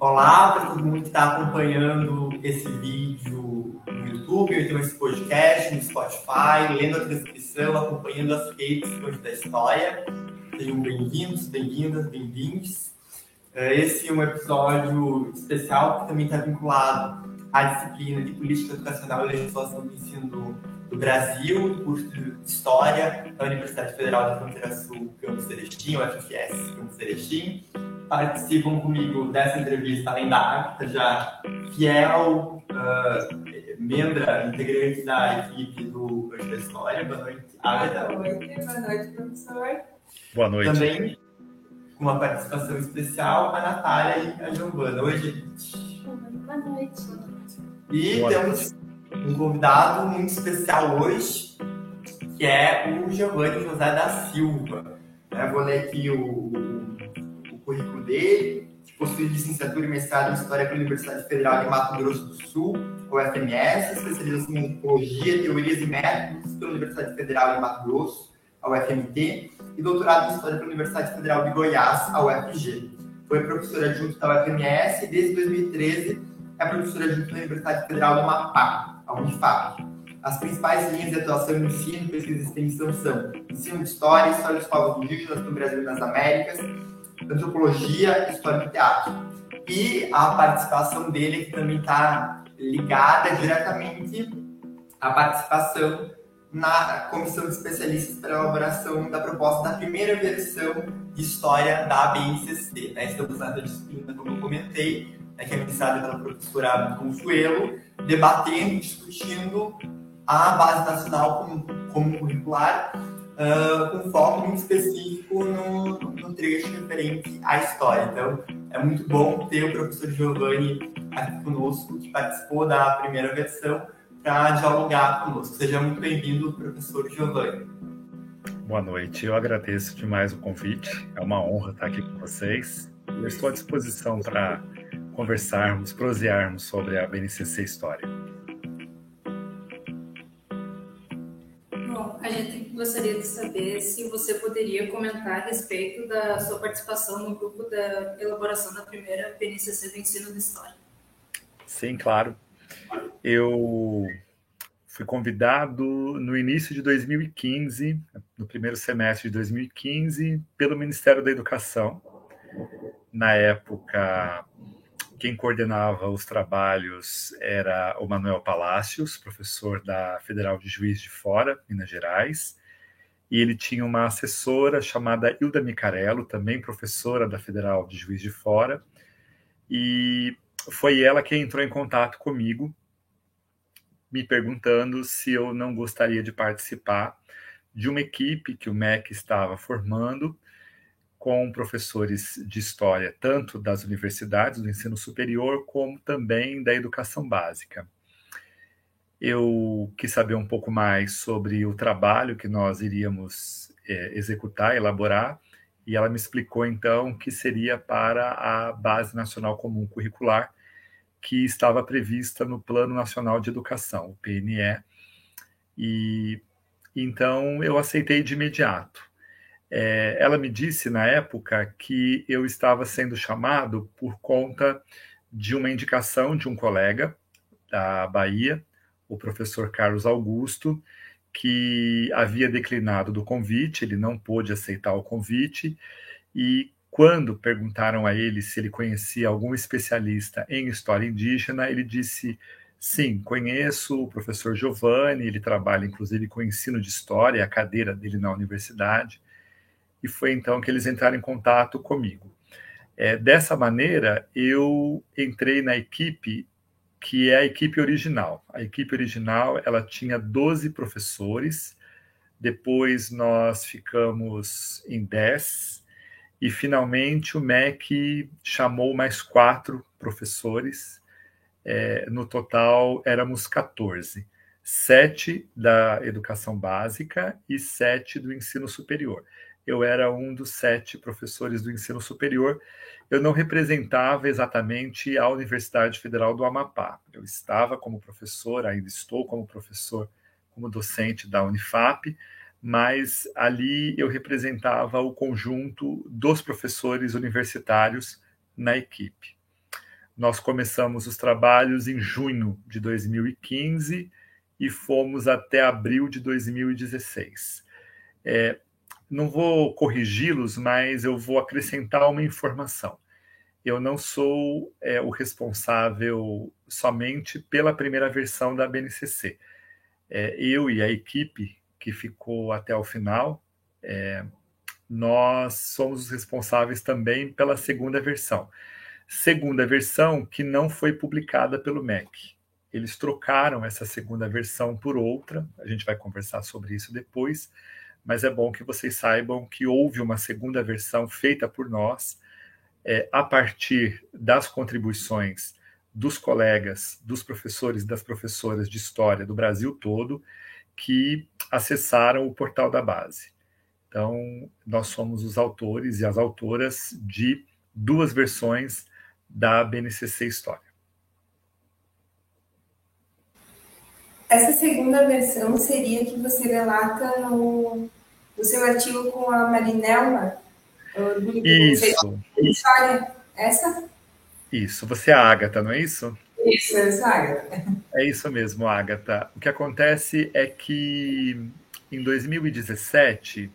Olá para todo mundo que está acompanhando esse vídeo no YouTube, ou então esse podcast no Spotify, lendo a transcrição, acompanhando as redes da história. Sejam bem-vindos, bem-vindas, bem-vindos. É, esse é um episódio especial que também está vinculado à disciplina de Política Educacional e Legislação do Ensino do, Brasil, do curso de História da Universidade Federal da Fronteira Sul, Campus Erechim, o FFS, Campus Erechim participam comigo dessa entrevista, além da Agatha, já fiel uh, membra, integrante da equipe do Hoje da História. Boa noite, Agatha. Boa noite, boa noite, professor. Boa noite. Também com uma participação especial, a Natália e a Giovana. Oi, gente. Boa noite. E Boa temos um convidado muito especial hoje, que é o Giovanni José da Silva. Eu vou ler aqui o, dele, possui licenciatura e mestrado em História pela Universidade Federal de Mato Grosso do Sul, UFMS, especialização em Antropologia, Teorias e Métodos pela Universidade Federal de Mato Grosso, a UFMT, e doutorado em História pela Universidade Federal de Goiás, a UFG. Foi professora adjunta da UFMS e desde 2013 é professora adjunta da Universidade Federal do Amapá, a Unifap. As principais linhas de atuação no ensino, pesquisa e extensão são ensino de história, história dos povos indígenas no Brasil e nas Américas, antropologia, história do teatro. E a participação dele que também está ligada diretamente à participação na comissão de especialistas para a elaboração da proposta da primeira versão de história da ABNCC. Né? Estamos nessa disciplina, como comentei, né, que é ministrada pela professora Consuelo, debatendo, discutindo a base nacional como, como curricular uh, com foco muito específico no, no trecho referente à história. Então, é muito bom ter o professor Giovanni aqui conosco, que participou da primeira versão, para dialogar conosco. Seja muito bem-vindo, professor Giovanni. Boa noite, eu agradeço demais o convite, é uma honra estar aqui com vocês. Eu estou à disposição para conversarmos, prosearmos sobre a BNCC História. Gostaria de saber se você poderia comentar a respeito da sua participação no grupo da elaboração da primeira PNCC do ensino de história. Sim, claro. Eu fui convidado no início de 2015, no primeiro semestre de 2015, pelo Ministério da Educação. Na época, quem coordenava os trabalhos era o Manuel Palácios, professor da Federal de Juiz de Fora, Minas Gerais, e ele tinha uma assessora chamada Hilda Micarello, também professora da Federal de Juiz de Fora, e foi ela que entrou em contato comigo, me perguntando se eu não gostaria de participar de uma equipe que o MEC estava formando com professores de história, tanto das universidades, do ensino superior, como também da educação básica eu quis saber um pouco mais sobre o trabalho que nós iríamos é, executar, elaborar, e ela me explicou então que seria para a Base Nacional Comum Curricular, que estava prevista no Plano Nacional de Educação, o PNE, e então eu aceitei de imediato. É, ela me disse na época que eu estava sendo chamado por conta de uma indicação de um colega da Bahia, o professor Carlos Augusto, que havia declinado do convite, ele não pôde aceitar o convite, e quando perguntaram a ele se ele conhecia algum especialista em história indígena, ele disse: Sim, conheço o professor Giovanni, ele trabalha inclusive com ensino de história, a cadeira dele na universidade, e foi então que eles entraram em contato comigo. É, dessa maneira, eu entrei na equipe que é a equipe original. A equipe original ela tinha 12 professores, depois nós ficamos em 10, e finalmente o MEC chamou mais quatro professores. É, no total éramos 14, sete da educação básica e sete do ensino superior. Eu era um dos sete professores do ensino superior eu não representava exatamente a Universidade Federal do Amapá. Eu estava como professor, ainda estou como professor, como docente da Unifap, mas ali eu representava o conjunto dos professores universitários na equipe. Nós começamos os trabalhos em junho de 2015 e fomos até abril de 2016. É, não vou corrigi-los, mas eu vou acrescentar uma informação. Eu não sou é, o responsável somente pela primeira versão da BNCC. É, eu e a equipe que ficou até o final, é, nós somos os responsáveis também pela segunda versão. Segunda versão que não foi publicada pelo MEC. Eles trocaram essa segunda versão por outra, a gente vai conversar sobre isso depois, mas é bom que vocês saibam que houve uma segunda versão feita por nós, é, a partir das contribuições dos colegas, dos professores e das professoras de história do Brasil todo, que acessaram o portal da base. Então, nós somos os autores e as autoras de duas versões da BNCC História. Essa segunda versão seria que você relata no, no seu artigo com a Marinelma? Isso. História. Essa? Isso. Você é a Agatha, não é isso? Isso, eu sou a Agatha. É isso mesmo, Agatha. O que acontece é que em 2017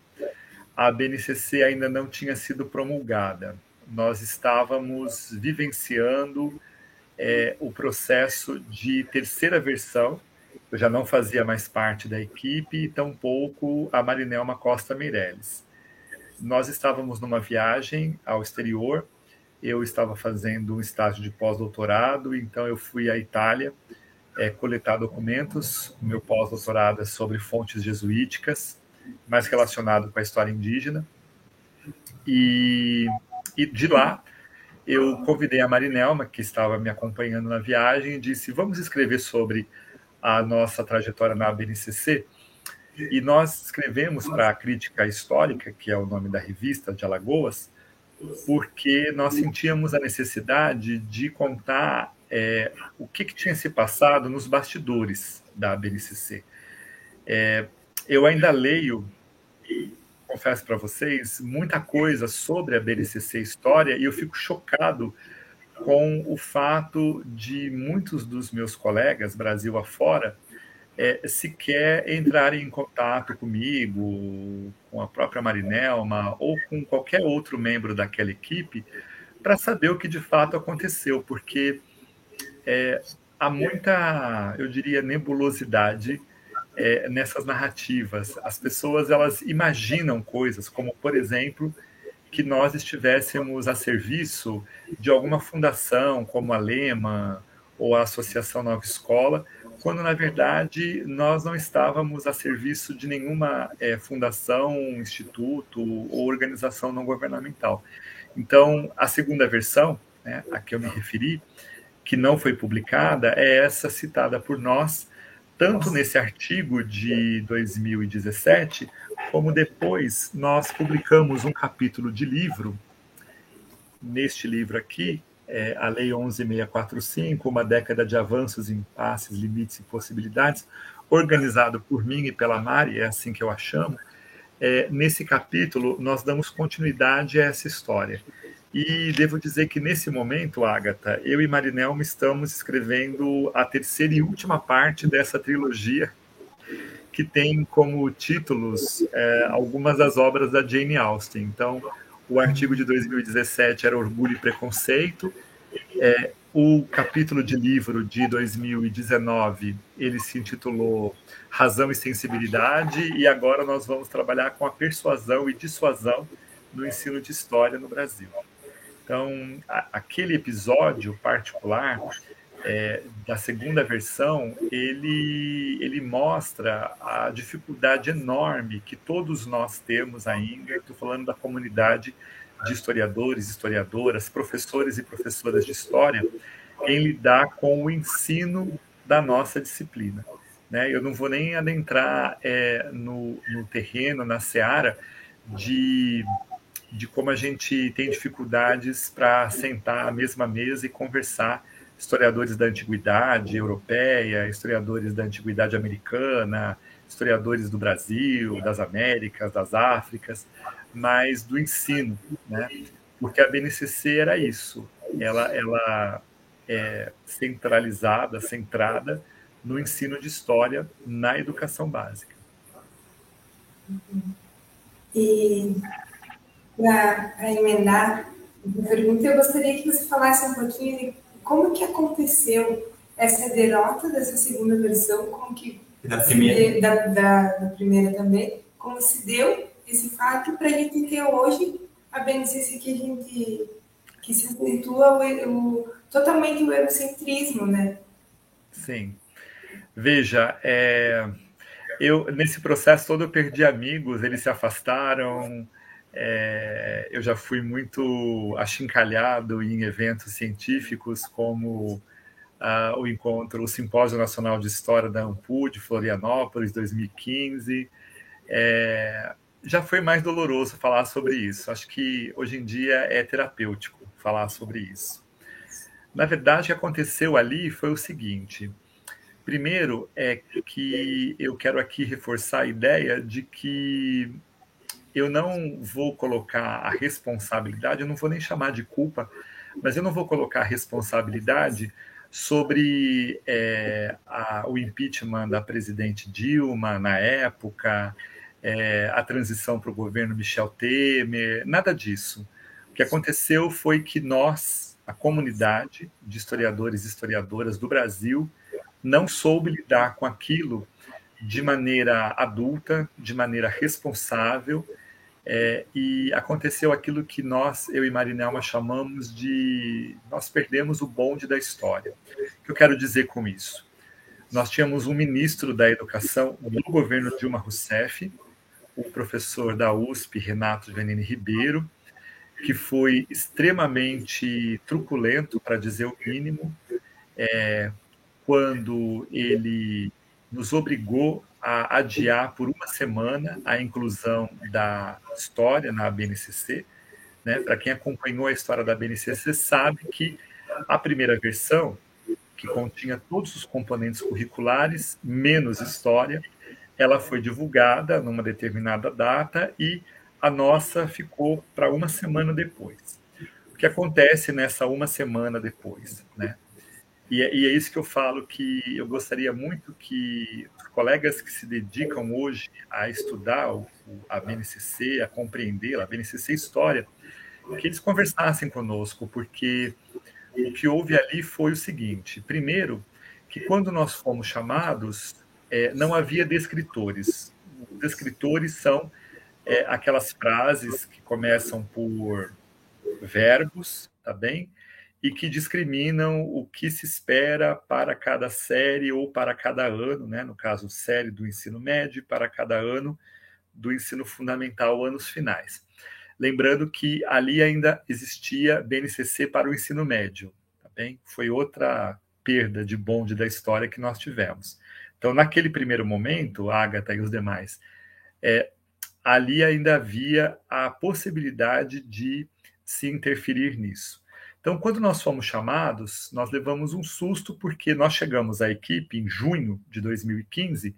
a BNCC ainda não tinha sido promulgada. Nós estávamos vivenciando é, o processo de terceira versão eu já não fazia mais parte da equipe e tampouco a Marinelma Costa Meirelles. Nós estávamos numa viagem ao exterior, eu estava fazendo um estágio de pós-doutorado, então eu fui à Itália é, coletar documentos. O meu pós-doutorado é sobre fontes jesuíticas, mais relacionado com a história indígena. E, e de lá eu convidei a Marinelma, que estava me acompanhando na viagem, e disse: Vamos escrever sobre a nossa trajetória na BNCC. E nós escrevemos para a Crítica Histórica, que é o nome da revista de Alagoas, porque nós sentíamos a necessidade de contar é, o que, que, tinha se passado nos bastidores da BNCC. É, eu ainda leio, confesso para vocês, muita coisa sobre a BNCC História e eu fico chocado com o fato de muitos dos meus colegas, Brasil afora, é, sequer entrarem em contato comigo, com a própria Marinelma ou com qualquer outro membro daquela equipe para saber o que de fato aconteceu, porque é, há muita, eu diria, nebulosidade é, nessas narrativas. As pessoas elas imaginam coisas, como por exemplo que nós estivéssemos a serviço de alguma fundação, como a Lema ou a Associação Nova Escola, quando na verdade nós não estávamos a serviço de nenhuma é, fundação, instituto ou organização não governamental. Então, a segunda versão, né, a que eu me referi, que não foi publicada, é essa citada por nós, tanto nesse artigo de 2017, como depois nós publicamos um capítulo de livro, neste livro aqui, é, a Lei 11645, Uma Década de Avanços, Impasses, Limites e Possibilidades, organizado por mim e pela Mari, é assim que eu a chamo. É, nesse capítulo, nós damos continuidade a essa história. E devo dizer que nesse momento, Agatha, eu e Marinelma estamos escrevendo a terceira e última parte dessa trilogia que tem como títulos é, algumas das obras da Jane Austen. Então, o artigo de 2017 era Orgulho e Preconceito. É, o capítulo de livro de 2019 ele se intitulou Razão e Sensibilidade e agora nós vamos trabalhar com a persuasão e dissuasão no ensino de história no Brasil. Então, a, aquele episódio particular é, da segunda versão, ele, ele mostra a dificuldade enorme que todos nós temos ainda, estou falando da comunidade de historiadores, historiadoras, professores e professoras de história, em lidar com o ensino da nossa disciplina. Né? Eu não vou nem adentrar é, no, no terreno, na seara, de, de como a gente tem dificuldades para sentar à mesma mesa e conversar historiadores da antiguidade europeia, historiadores da antiguidade americana, historiadores do Brasil, das Américas, das Áfricas, mas do ensino, né? Porque a BNCC era isso. Ela, ela é, centralizada, centrada no ensino de história na educação básica. E para emendar a pergunta, eu gostaria que você falasse um pouquinho como que aconteceu essa derrota dessa segunda versão, como que da primeira, da, da, da primeira também, como se deu esse fato para a gente ter hoje a beneficência que a gente que se acentua o, o, totalmente o eurocentrismo, né? Sim. Veja, é, eu nesse processo todo eu perdi amigos, eles se afastaram. É, eu já fui muito achincalhado em eventos científicos como uh, o encontro, o Simpósio Nacional de História da AMPU de Florianópolis 2015. É, já foi mais doloroso falar sobre isso. Acho que hoje em dia é terapêutico falar sobre isso. Na verdade, o que aconteceu ali foi o seguinte: primeiro é que eu quero aqui reforçar a ideia de que eu não vou colocar a responsabilidade, eu não vou nem chamar de culpa, mas eu não vou colocar a responsabilidade sobre é, a, o impeachment da presidente Dilma na época, é, a transição para o governo Michel Temer, nada disso. O que aconteceu foi que nós, a comunidade de historiadores e historiadoras do Brasil, não soube lidar com aquilo de maneira adulta, de maneira responsável, é, e aconteceu aquilo que nós, eu e Marinelma, chamamos de nós perdemos o bonde da história. O que eu quero dizer com isso? Nós tínhamos um ministro da educação do governo Dilma Rousseff, o professor da USP, Renato Venini Ribeiro, que foi extremamente truculento, para dizer o mínimo, é, quando ele nos obrigou a adiar por uma semana a inclusão da história na BNCC. Né? Para quem acompanhou a história da BNCC, sabe que a primeira versão, que continha todos os componentes curriculares, menos história, ela foi divulgada numa determinada data e a nossa ficou para uma semana depois. O que acontece nessa uma semana depois, né? E é, é, isso que eu falo que eu gostaria muito que colegas que se dedicam hoje a estudar a BNCC, a compreender a BNCC História, que eles conversassem conosco, porque o que houve ali foi o seguinte: primeiro, que quando nós fomos chamados, é, não havia descritores. Descritores são é, aquelas frases que começam por verbos, tá bem? E que discriminam o que se espera para cada série ou para cada ano, né? No caso, série do ensino médio, para cada ano do ensino fundamental, anos finais. Lembrando que ali ainda existia BNCC para o ensino médio, tá bem? Foi outra perda de bonde da história que nós tivemos. Então, naquele primeiro momento, Agatha e os demais, é, ali ainda havia a possibilidade de se interferir nisso. Então, quando nós fomos chamados, nós levamos um susto porque nós chegamos à equipe em junho de 2015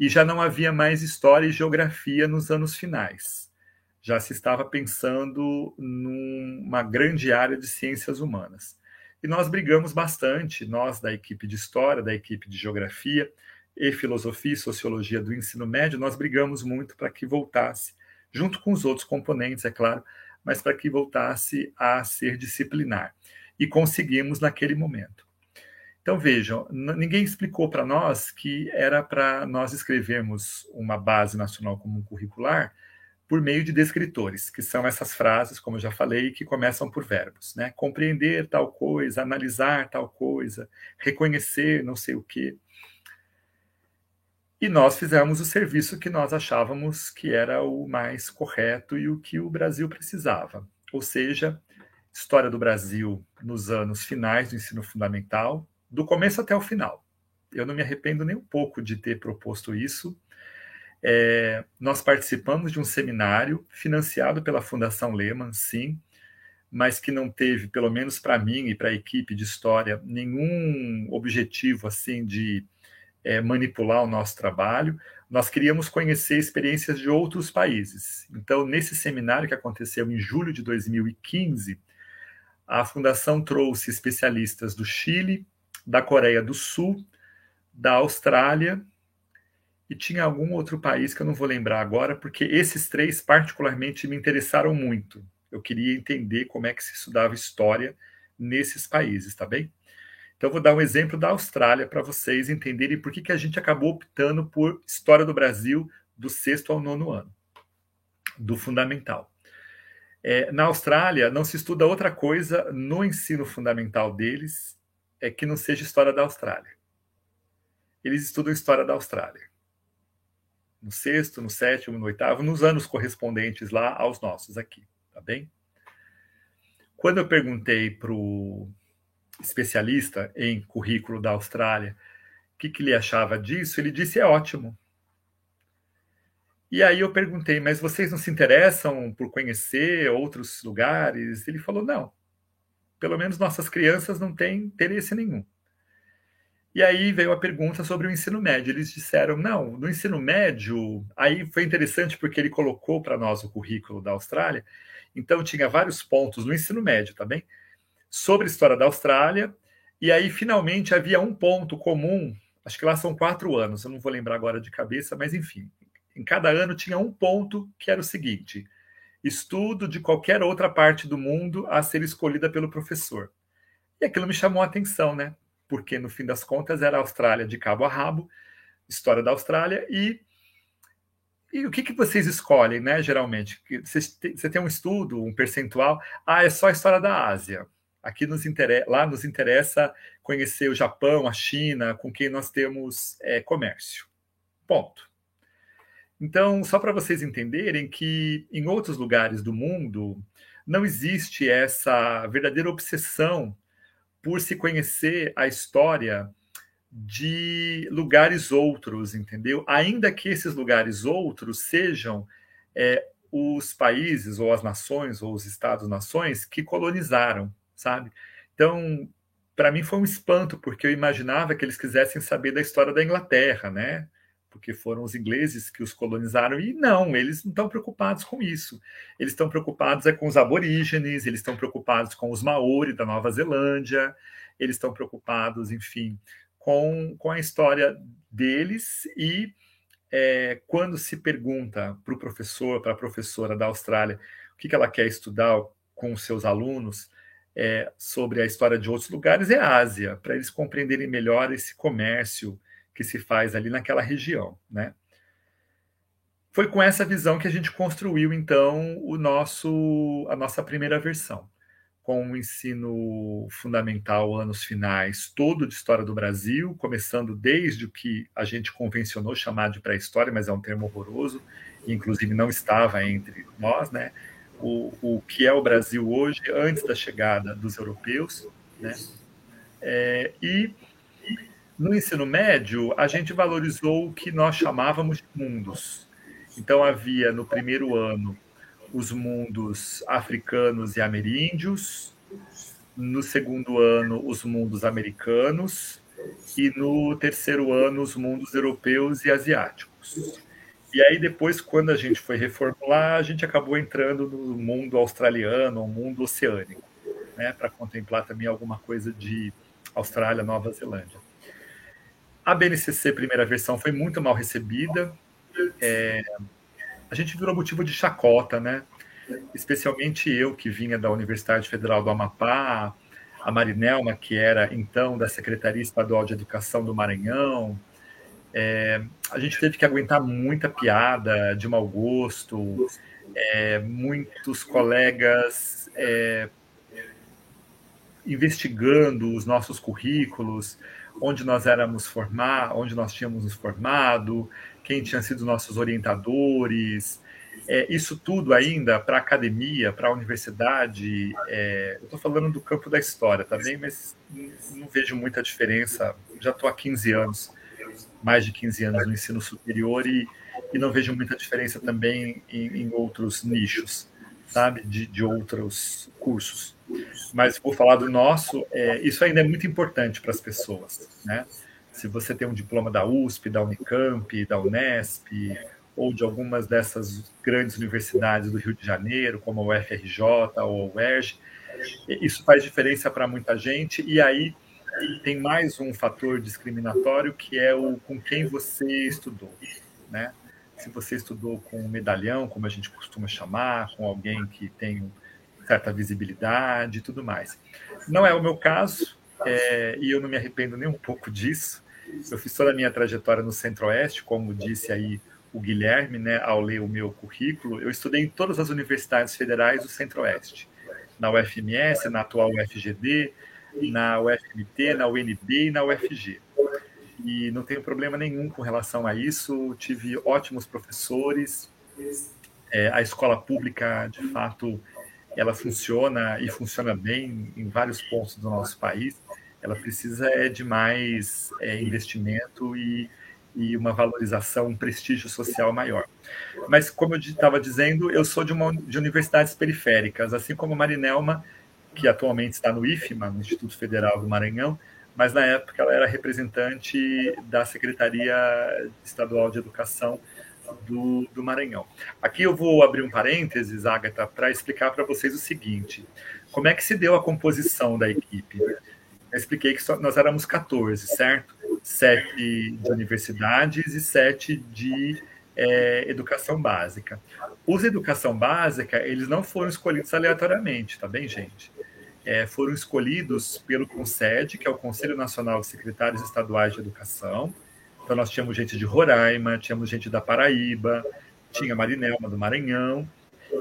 e já não havia mais história e geografia nos anos finais. Já se estava pensando numa grande área de ciências humanas. E nós brigamos bastante, nós da equipe de história, da equipe de geografia, e filosofia e sociologia do ensino médio, nós brigamos muito para que voltasse, junto com os outros componentes, é claro, mas para que voltasse a ser disciplinar. E conseguimos naquele momento. Então vejam, ninguém explicou para nós que era para nós escrevermos uma base nacional comum curricular por meio de descritores, que são essas frases, como eu já falei, que começam por verbos, né? Compreender tal coisa, analisar tal coisa, reconhecer não sei o quê. E nós fizemos o serviço que nós achávamos que era o mais correto e o que o Brasil precisava. Ou seja, história do Brasil nos anos finais do ensino fundamental, do começo até o final. Eu não me arrependo nem um pouco de ter proposto isso. É, nós participamos de um seminário financiado pela Fundação Lehman, sim, mas que não teve, pelo menos para mim e para a equipe de história, nenhum objetivo assim de é, manipular o nosso trabalho, nós queríamos conhecer experiências de outros países. Então, nesse seminário que aconteceu em julho de 2015, a fundação trouxe especialistas do Chile, da Coreia do Sul, da Austrália e tinha algum outro país que eu não vou lembrar agora, porque esses três particularmente me interessaram muito. Eu queria entender como é que se estudava história nesses países, tá bem? Então, vou dar um exemplo da Austrália para vocês entenderem por que, que a gente acabou optando por história do Brasil do sexto ao nono ano, do fundamental. É, na Austrália, não se estuda outra coisa no ensino fundamental deles é que não seja história da Austrália. Eles estudam história da Austrália. No sexto, no sétimo, no oitavo, nos anos correspondentes lá aos nossos aqui, tá bem? Quando eu perguntei para o especialista em currículo da Austrália o que, que ele achava disso, ele disse: é ótimo. E aí eu perguntei, mas vocês não se interessam por conhecer outros lugares? Ele falou: não. Pelo menos nossas crianças não têm interesse nenhum. E aí veio a pergunta sobre o ensino médio. Eles disseram: não, no ensino médio. Aí foi interessante porque ele colocou para nós o currículo da Austrália. Então tinha vários pontos no ensino médio, tá bem? Sobre a história da Austrália. E aí finalmente havia um ponto comum. Acho que lá são quatro anos, eu não vou lembrar agora de cabeça, mas enfim, em cada ano tinha um ponto que era o seguinte: estudo de qualquer outra parte do mundo a ser escolhida pelo professor. E aquilo me chamou a atenção, né? Porque no fim das contas era a Austrália de cabo a rabo, história da Austrália e e o que, que vocês escolhem, né, geralmente? Você tem um estudo, um percentual, ah, é só a história da Ásia. Aqui nos interessa, lá nos interessa conhecer o Japão, a China, com quem nós temos é, comércio. Ponto. Então, só para vocês entenderem que em outros lugares do mundo não existe essa verdadeira obsessão por se conhecer a história de lugares outros, entendeu? Ainda que esses lugares outros sejam é, os países ou as nações ou os estados-nações que colonizaram, sabe? Então, para mim foi um espanto porque eu imaginava que eles quisessem saber da história da Inglaterra, né? porque foram os ingleses que os colonizaram, e não, eles não estão preocupados com isso. Eles estão preocupados é com os aborígenes, eles estão preocupados com os maori da Nova Zelândia, eles estão preocupados, enfim, com, com a história deles e é, quando se pergunta para o professor, para a professora da Austrália, o que, que ela quer estudar com os seus alunos é, sobre a história de outros lugares, é a Ásia, para eles compreenderem melhor esse comércio, que se faz ali naquela região, né? Foi com essa visão que a gente construiu então o nosso a nossa primeira versão, com o ensino fundamental anos finais, todo de história do Brasil, começando desde o que a gente convencionou chamar de pré-história, mas é um termo horroroso, e inclusive não estava entre nós, né? O, o que é o Brasil hoje, antes da chegada dos europeus, né? É, e no ensino médio, a gente valorizou o que nós chamávamos de mundos. Então, havia no primeiro ano os mundos africanos e ameríndios, no segundo ano, os mundos americanos, e no terceiro ano, os mundos europeus e asiáticos. E aí, depois, quando a gente foi reformular, a gente acabou entrando no mundo australiano, o mundo oceânico, né, para contemplar também alguma coisa de Austrália, Nova Zelândia. A BNCC primeira versão foi muito mal recebida. É, a gente virou motivo de chacota, né? Especialmente eu, que vinha da Universidade Federal do Amapá, a Marinelma, que era então da Secretaria Estadual de Educação do Maranhão. É, a gente teve que aguentar muita piada de mau gosto, é, muitos colegas é, investigando os nossos currículos, onde nós éramos formar, onde nós tínhamos nos formado, quem tinha sido nossos orientadores, é, isso tudo ainda para a academia, para a universidade, é, eu estou falando do campo da história também, mas não vejo muita diferença. Já estou há 15 anos, mais de 15 anos no ensino superior e, e não vejo muita diferença também em, em outros nichos, sabe, de, de outros cursos mas vou falar do nosso, é, isso ainda é muito importante para as pessoas, né? Se você tem um diploma da USP, da Unicamp, da Unesp, ou de algumas dessas grandes universidades do Rio de Janeiro, como a UFRJ ou a UERJ. Isso faz diferença para muita gente, e aí tem mais um fator discriminatório que é o com quem você estudou, né? Se você estudou com um medalhão, como a gente costuma chamar, com alguém que tem certa visibilidade e tudo mais. Não é o meu caso, é, e eu não me arrependo nem um pouco disso. Eu fiz toda a minha trajetória no Centro-Oeste, como disse aí o Guilherme, né, ao ler o meu currículo. Eu estudei em todas as universidades federais do Centro-Oeste, na UFMS, na atual UFGD, na UFMT, na UNB e na UFG. E não tenho problema nenhum com relação a isso. Tive ótimos professores. É, a escola pública, de fato, ela funciona e funciona bem em vários pontos do nosso país. Ela precisa é de mais é, investimento e, e uma valorização, um prestígio social maior. Mas, como eu estava dizendo, eu sou de, uma, de universidades periféricas, assim como Marinelma, que atualmente está no IFMA, no Instituto Federal do Maranhão, mas na época ela era representante da Secretaria Estadual de Educação do, do Maranhão. Aqui eu vou abrir um parênteses, Agatha, para explicar para vocês o seguinte: como é que se deu a composição da equipe? Eu expliquei que só, nós éramos 14, certo? Sete de universidades e sete de é, educação básica. Os educação básica, eles não foram escolhidos aleatoriamente, tá bem, gente? É, foram escolhidos pelo CONSED, que é o Conselho Nacional de Secretários Estaduais de Educação. Então, nós tínhamos gente de Roraima, tínhamos gente da Paraíba, tinha Marinelma do Maranhão,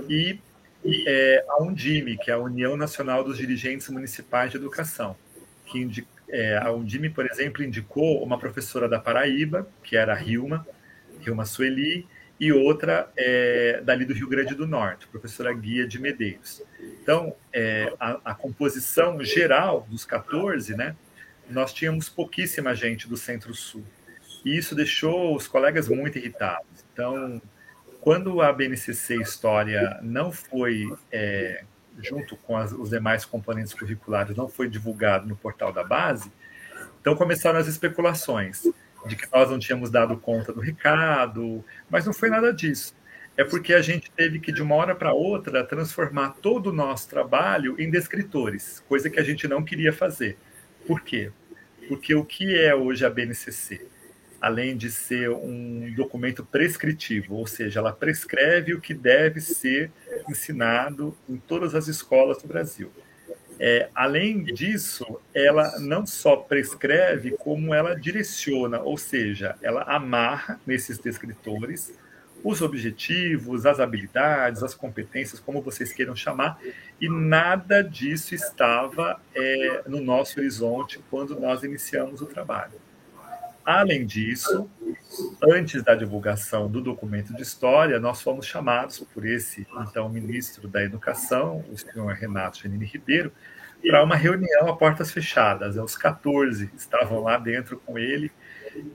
e é, a Undime, que é a União Nacional dos Dirigentes Municipais de Educação, que indica, é, a Undime, por exemplo, indicou uma professora da Paraíba, que era a Hilma, Hilma Sueli, e outra é, dali do Rio Grande do Norte, professora Guia de Medeiros. Então, é, a, a, composição geral dos 14, né, nós tínhamos pouquíssima gente do Centro-Sul. E isso deixou os colegas muito irritados. Então, quando a BNCC História não foi, é, junto com as, os demais componentes curriculares, não foi divulgado no portal da base, então começaram as especulações de que nós não tínhamos dado conta do recado, mas não foi nada disso. É porque a gente teve que, de uma hora para outra, transformar todo o nosso trabalho em descritores, coisa que a gente não queria fazer. Por quê? Porque o que é hoje a BNCC? Além de ser um documento prescritivo, ou seja, ela prescreve o que deve ser ensinado em todas as escolas do Brasil. É, além disso, ela não só prescreve, como ela direciona, ou seja, ela amarra nesses descritores os objetivos, as habilidades, as competências, como vocês queiram chamar, e nada disso estava é, no nosso horizonte quando nós iniciamos o trabalho. Além disso, antes da divulgação do documento de história, nós fomos chamados por esse então ministro da Educação, o senhor Renato Genini Ribeiro, para uma reunião a portas fechadas. Os 14 estavam lá dentro com ele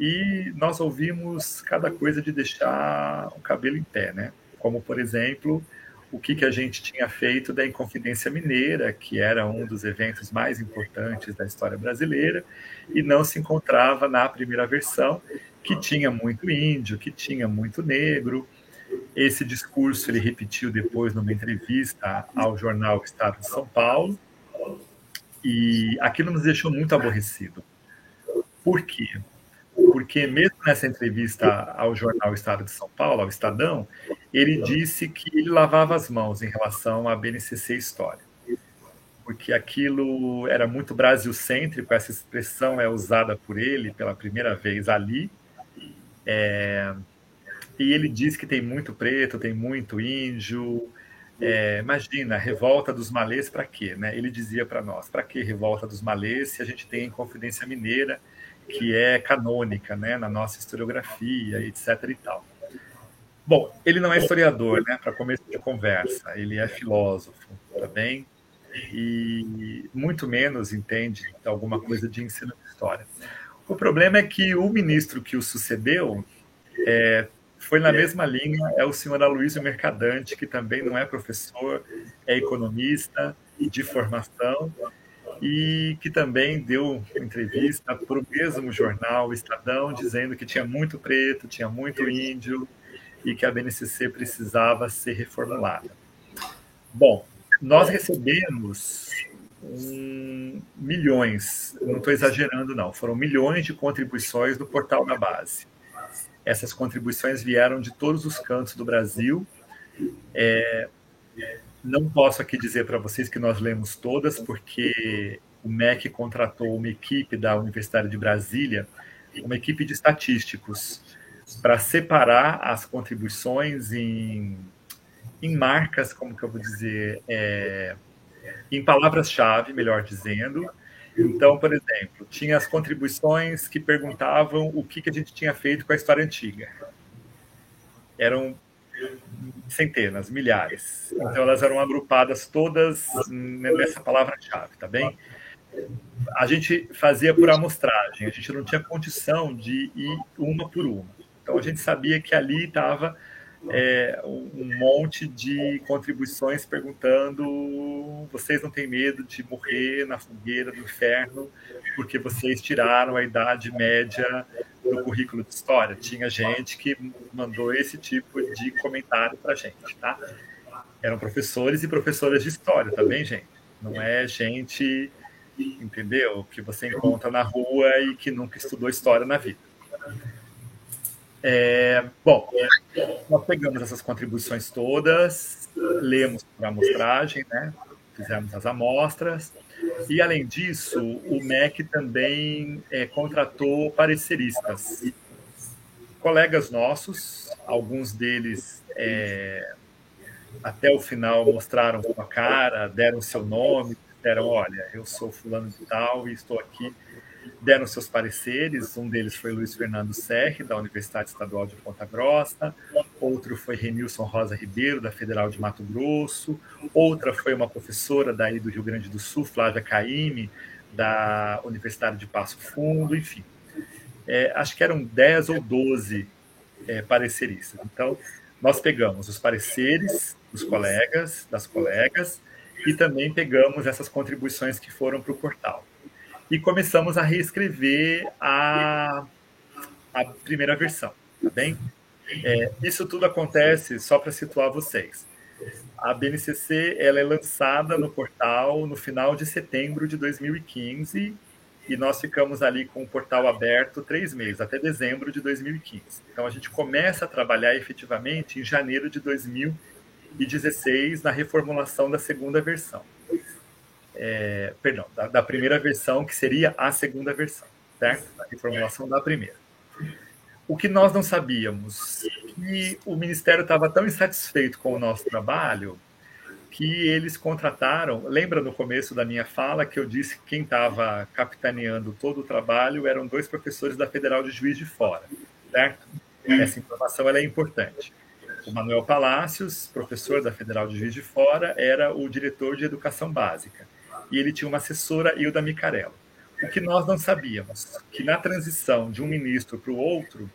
e nós ouvimos cada coisa de deixar o cabelo em pé, né? Como, por exemplo, o que, que a gente tinha feito da Inconfidência Mineira, que era um dos eventos mais importantes da história brasileira, e não se encontrava na primeira versão, que tinha muito índio, que tinha muito negro. Esse discurso ele repetiu depois numa entrevista ao jornal Estado de São Paulo, e aquilo nos deixou muito aborrecido. Por quê? Porque mesmo nessa entrevista ao jornal Estado de São Paulo, ao Estadão, ele disse que ele lavava as mãos em relação à BNCC História. Porque aquilo era muito brasil-cêntrico, essa expressão é usada por ele pela primeira vez ali. É, e ele diz que tem muito preto, tem muito índio, é, imagina, revolta dos malês para quê? Né? Ele dizia para nós, para que revolta dos malês se a gente tem Confidência Mineira, que é canônica né, na nossa historiografia, etc. e tal. Bom, ele não é historiador, né, para começo de conversa, ele é filósofo, tá bem? E muito menos entende alguma coisa de ensino de história. O problema é que o ministro que o sucedeu é, foi na mesma linha é o senhor Aloysio Mercadante, que também não é professor, é economista de formação e que também deu entrevista para o mesmo jornal, Estadão, dizendo que tinha muito preto, tinha muito índio, e que a BNCC precisava ser reformulada. Bom, nós recebemos um, milhões, não estou exagerando não, foram milhões de contribuições do portal da base. Essas contribuições vieram de todos os cantos do Brasil. É, não posso aqui dizer para vocês que nós lemos todas, porque o MEC contratou uma equipe da Universidade de Brasília, uma equipe de estatísticos, para separar as contribuições em, em marcas, como que eu vou dizer, é, em palavras-chave, melhor dizendo. Então, por exemplo, tinha as contribuições que perguntavam o que, que a gente tinha feito com a história antiga. Eram centenas, milhares. Então, elas eram agrupadas todas nessa palavra-chave, tá bem? A gente fazia por amostragem, a gente não tinha condição de ir uma por uma. Então, a gente sabia que ali estava é, um monte de contribuições perguntando: vocês não têm medo de morrer na fogueira do inferno porque vocês tiraram a idade média do currículo de história? Tinha gente que mandou esse tipo de comentário para gente, tá? Eram professores e professoras de história também, gente. Não é gente, entendeu? Que você encontra na rua e que nunca estudou história na vida. É, bom, nós pegamos essas contribuições todas, lemos por amostragem, né? fizemos as amostras, e além disso, o MEC também é, contratou pareceristas, colegas nossos, alguns deles é, até o final mostraram a cara, deram seu nome, disseram: Olha, eu sou fulano de tal e estou aqui deram seus pareceres. Um deles foi Luiz Fernando Serri, da Universidade Estadual de Ponta Grossa, outro foi Renilson Rosa Ribeiro, da Federal de Mato Grosso, outra foi uma professora daí do Rio Grande do Sul, Flávia Caime, da Universidade de Passo Fundo, enfim. É, acho que eram 10 ou 12 é, pareceristas. Então, nós pegamos os pareceres dos colegas, das colegas, e também pegamos essas contribuições que foram para o portal e começamos a reescrever a, a primeira versão, tá bem? É, isso tudo acontece, só para situar vocês. A BNCC ela é lançada no portal no final de setembro de 2015 e nós ficamos ali com o portal aberto três meses, até dezembro de 2015. Então a gente começa a trabalhar efetivamente em janeiro de 2016 na reformulação da segunda versão é, perdão, da, da, primeira versão, que seria a segunda versão, certo? A reformulação da primeira. O que nós não sabíamos, que o Ministério estava tão insatisfeito com o nosso trabalho, que eles contrataram, lembra no começo da minha fala que eu disse que quem estava capitaneando todo o trabalho eram dois professores da Federal de Juiz de Fora, certo? Essa informação é importante. O Manuel Palácios, professor da Federal de Juiz de Fora, era o diretor de educação básica e ele tinha uma assessora, Hilda Micarello. O que nós não sabíamos, que na transição de um ministro para o outro,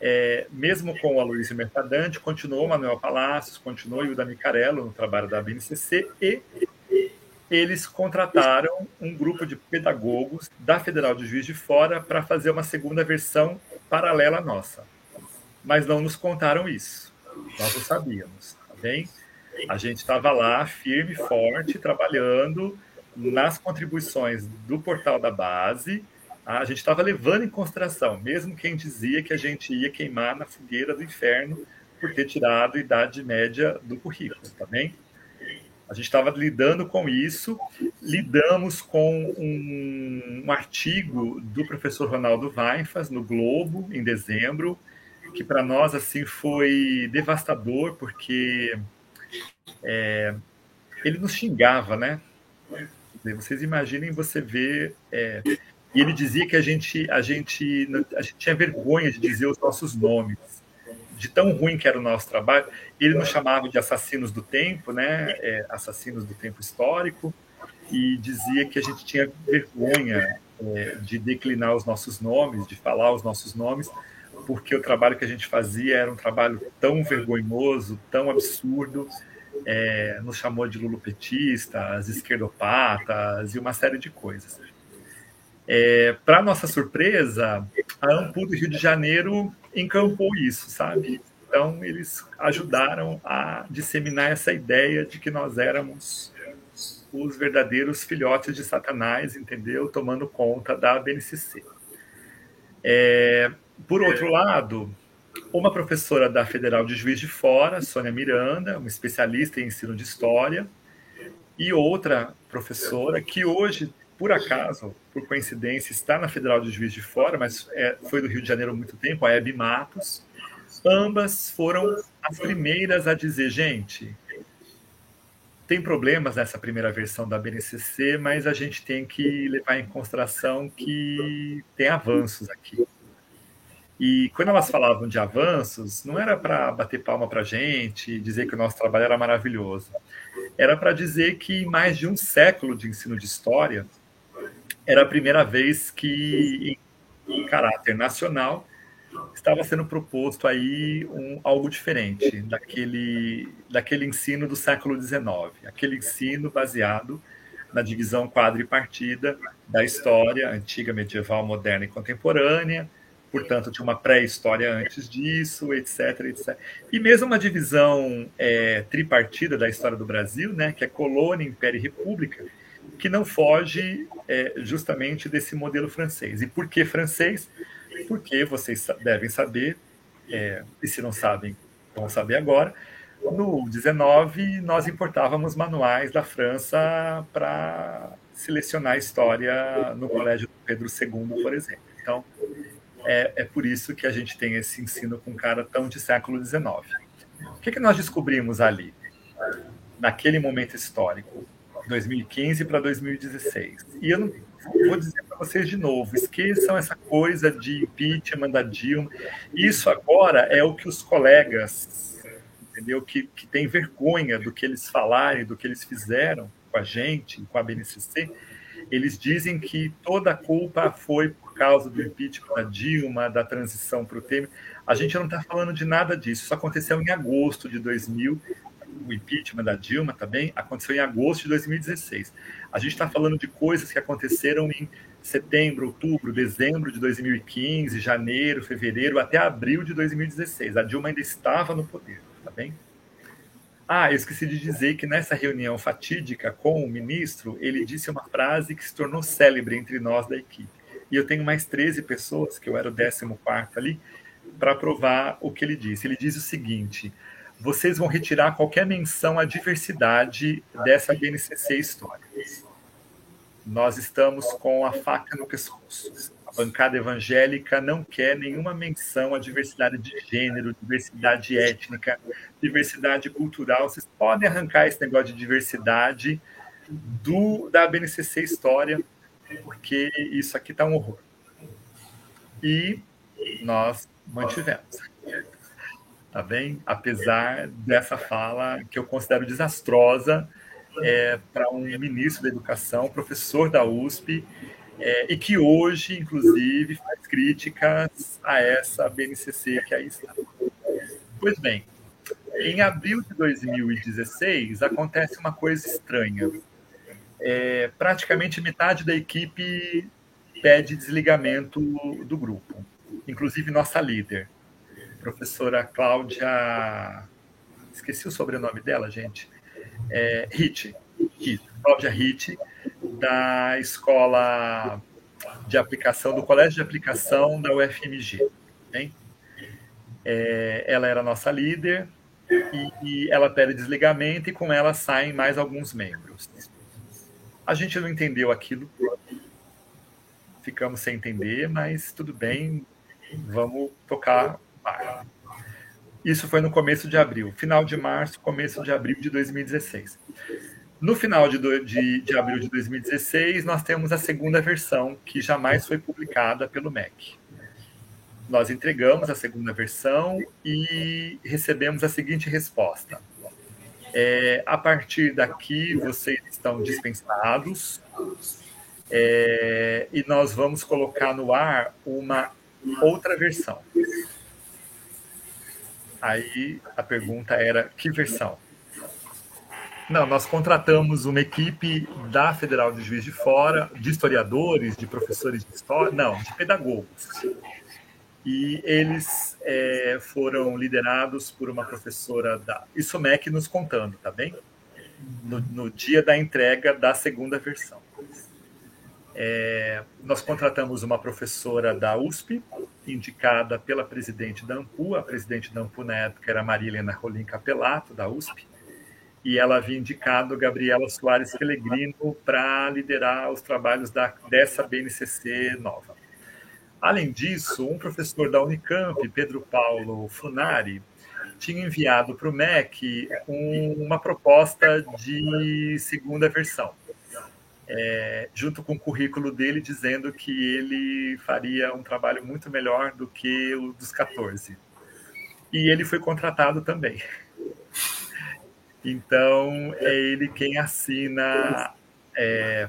é, mesmo com o Aloysio Mercadante, continuou Manuel Palácios, continuou Hilda Micarello no trabalho da BNCC e eles contrataram um grupo de pedagogos da Federal de Juiz de Fora para fazer uma segunda versão paralela à nossa. Mas não nos contaram isso. Nós não sabíamos, tá bem? A gente estava lá, firme, forte, trabalhando, nas contribuições do portal da base, a gente estava levando em consideração, mesmo quem dizia que a gente ia queimar na fogueira do inferno por ter tirado a idade média do currículo, tá bem? A gente estava lidando com isso, lidamos com um, um, artigo do professor Ronaldo Weifas no Globo, em dezembro, que para nós assim foi devastador, porque é, ele nos xingava, né? Vocês imaginem você ver. É, e ele dizia que a gente, a, gente, a gente tinha vergonha de dizer os nossos nomes, de tão ruim que era o nosso trabalho. Ele nos chamava de assassinos do tempo, né? É, assassinos do tempo histórico, e dizia que a gente tinha vergonha é, de declinar os nossos nomes, de falar os nossos nomes, porque o trabalho que a gente fazia era um trabalho tão vergonhoso, tão absurdo, é, nos chamou de lulopetistas, esquerdopatas e uma série de coisas. É, Para nossa surpresa, a Ampu do Rio de Janeiro encampou isso, sabe? Então, eles ajudaram a disseminar essa ideia de que nós éramos os verdadeiros filhotes de Satanás, entendeu? Tomando conta da BNCC. É, por outro lado, uma professora da Federal de Juiz de Fora, Sônia Miranda, uma especialista em ensino de história, e outra professora que hoje, por acaso, por coincidência, está na Federal de Juiz de Fora, mas é, foi do Rio de Janeiro há muito tempo, a Hebe Matos. Ambas foram as primeiras a dizer, gente, tem problemas nessa primeira versão da BNCC, mas a gente tem que levar em consideração que tem avanços aqui. E quando elas falavam de avanços, não era para bater palma para a gente, dizer que o nosso trabalho era maravilhoso. Era para dizer que mais de um século de ensino de história, era a primeira vez que, em caráter nacional, estava sendo proposto aí um, algo diferente daquele, daquele ensino do século XIX, aquele ensino baseado na divisão quadripartida da história antiga, medieval, moderna e contemporânea, portanto, tinha uma pré-história antes disso, etc, etc. E mesmo uma divisão é, tripartida da história do Brasil, né, que é colônia, império e república, que não foge é, justamente desse modelo francês. E por que francês? Porque vocês devem saber, é, e se não sabem, vão saber agora, no 19 nós importávamos manuais da França para selecionar a história no Colégio Pedro II, por exemplo. Então, é, é por isso que a gente tem esse ensino com cara tão de século XIX. O que, que nós descobrimos ali, naquele momento histórico, 2015 para 2016? E eu não vou dizer para vocês de novo, esqueçam essa coisa de impeachment da Dilma. Isso agora é o que os colegas, entendeu, que, que têm vergonha do que eles falarem, do que eles fizeram com a gente, com a BNCC, eles dizem que toda a culpa foi por causa do impeachment da Dilma, da transição para o Temer. A gente não está falando de nada disso. Isso aconteceu em agosto de 2000. O impeachment da Dilma também aconteceu em agosto de 2016. A gente está falando de coisas que aconteceram em setembro, outubro, dezembro de 2015, janeiro, fevereiro, até abril de 2016. A Dilma ainda estava no poder, tá bem? Ah, eu esqueci de dizer que nessa reunião fatídica com o ministro, ele disse uma frase que se tornou célebre entre nós da equipe. E eu tenho mais 13 pessoas, que eu era o 14 ali, para provar o que ele disse. Ele diz o seguinte: vocês vão retirar qualquer menção à diversidade dessa BNCC história. Nós estamos com a faca no pescoço bancada evangélica não quer nenhuma menção à diversidade de gênero, diversidade étnica, diversidade cultural. Vocês podem arrancar esse negócio de diversidade do da BNCC História, porque isso aqui está um horror. E nós mantivemos. Tá bem? Apesar dessa fala que eu considero desastrosa é, para um ministro da Educação, professor da USP, é, e que hoje, inclusive, faz críticas a essa BNCC que aí está. Pois bem, em abril de 2016 acontece uma coisa estranha. É, praticamente metade da equipe pede desligamento do grupo, inclusive nossa líder, professora Cláudia. Esqueci o sobrenome dela, gente. É, Hit, Cláudia da escola de aplicação, do colégio de aplicação da UFMG. Hein? É, ela era nossa líder e, e ela pede desligamento e com ela saem mais alguns membros. A gente não entendeu aquilo, ficamos sem entender, mas tudo bem, vamos tocar. Isso foi no começo de abril, final de março, começo de abril de 2016. No final de, de, de, abril de 2016, nós temos a segunda versão, que jamais foi publicada pelo MEC. Nós entregamos a segunda versão e recebemos a seguinte resposta: é, a partir daqui, vocês estão dispensados é, e nós vamos colocar no ar uma outra versão. Aí a pergunta era: que versão? Não, nós contratamos uma equipe da Federal de Juiz de Fora, de historiadores, de professores de história, não, de pedagogos. e eles é, foram liderados por uma professora da isso MEC nos contando, tá bem? No, no dia da entrega da segunda versão. É, nós contratamos uma professora da USP, indicada pela presidente da AMPU, a presidente da AMPU na época era Maria Helena Rolim Capelato, da USP, e ela havia indicado Gabriela Soares Pellegrino para liderar os trabalhos da, dessa BNCC nova. Além disso, um professor da Unicamp, Pedro Paulo Funari, tinha enviado para o MEC um, uma proposta de segunda versão, é, junto com o currículo dele, dizendo que ele faria um trabalho muito melhor do que o dos 14. E ele foi contratado também. Então, é ele quem assina é,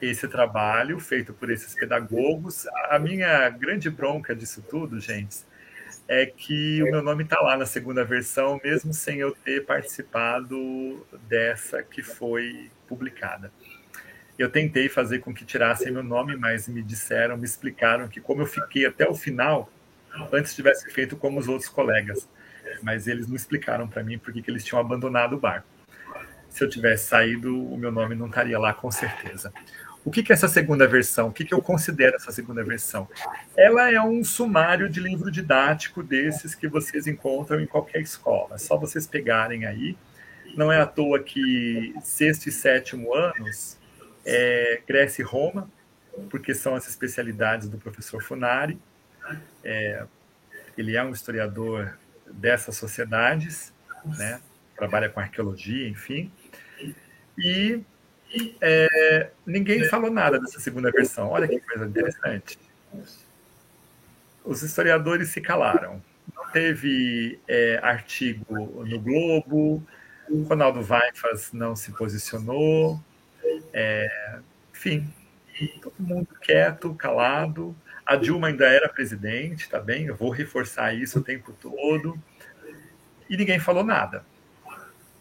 esse trabalho feito por esses pedagogos. A minha grande bronca disso tudo, gente, é que o meu nome está lá na segunda versão, mesmo sem eu ter participado dessa que foi publicada. Eu tentei fazer com que tirassem meu nome, mas me disseram, me explicaram que como eu fiquei até o final, antes tivesse feito como os outros colegas, mas eles não explicaram para mim por que eles tinham abandonado o barco se eu tivesse saído, o meu nome não estaria lá com certeza. O que, que é essa segunda versão? O que, que eu considero essa segunda versão? Ela é um sumário de livro didático desses que vocês encontram em qualquer escola. É só vocês pegarem aí. Não é à toa que sexto e sétimo anos é Grécia e Roma, porque são as especialidades do professor Funari. É, ele é um historiador dessas sociedades, né? trabalha com arqueologia, enfim. E é, ninguém falou nada dessa segunda versão. Olha que coisa interessante. Os historiadores se calaram. Não teve é, artigo no Globo, Ronaldo Vaifas não se posicionou, é, enfim, todo mundo quieto, calado. A Dilma ainda era presidente, tá bem? Eu vou reforçar isso o tempo todo. E ninguém falou nada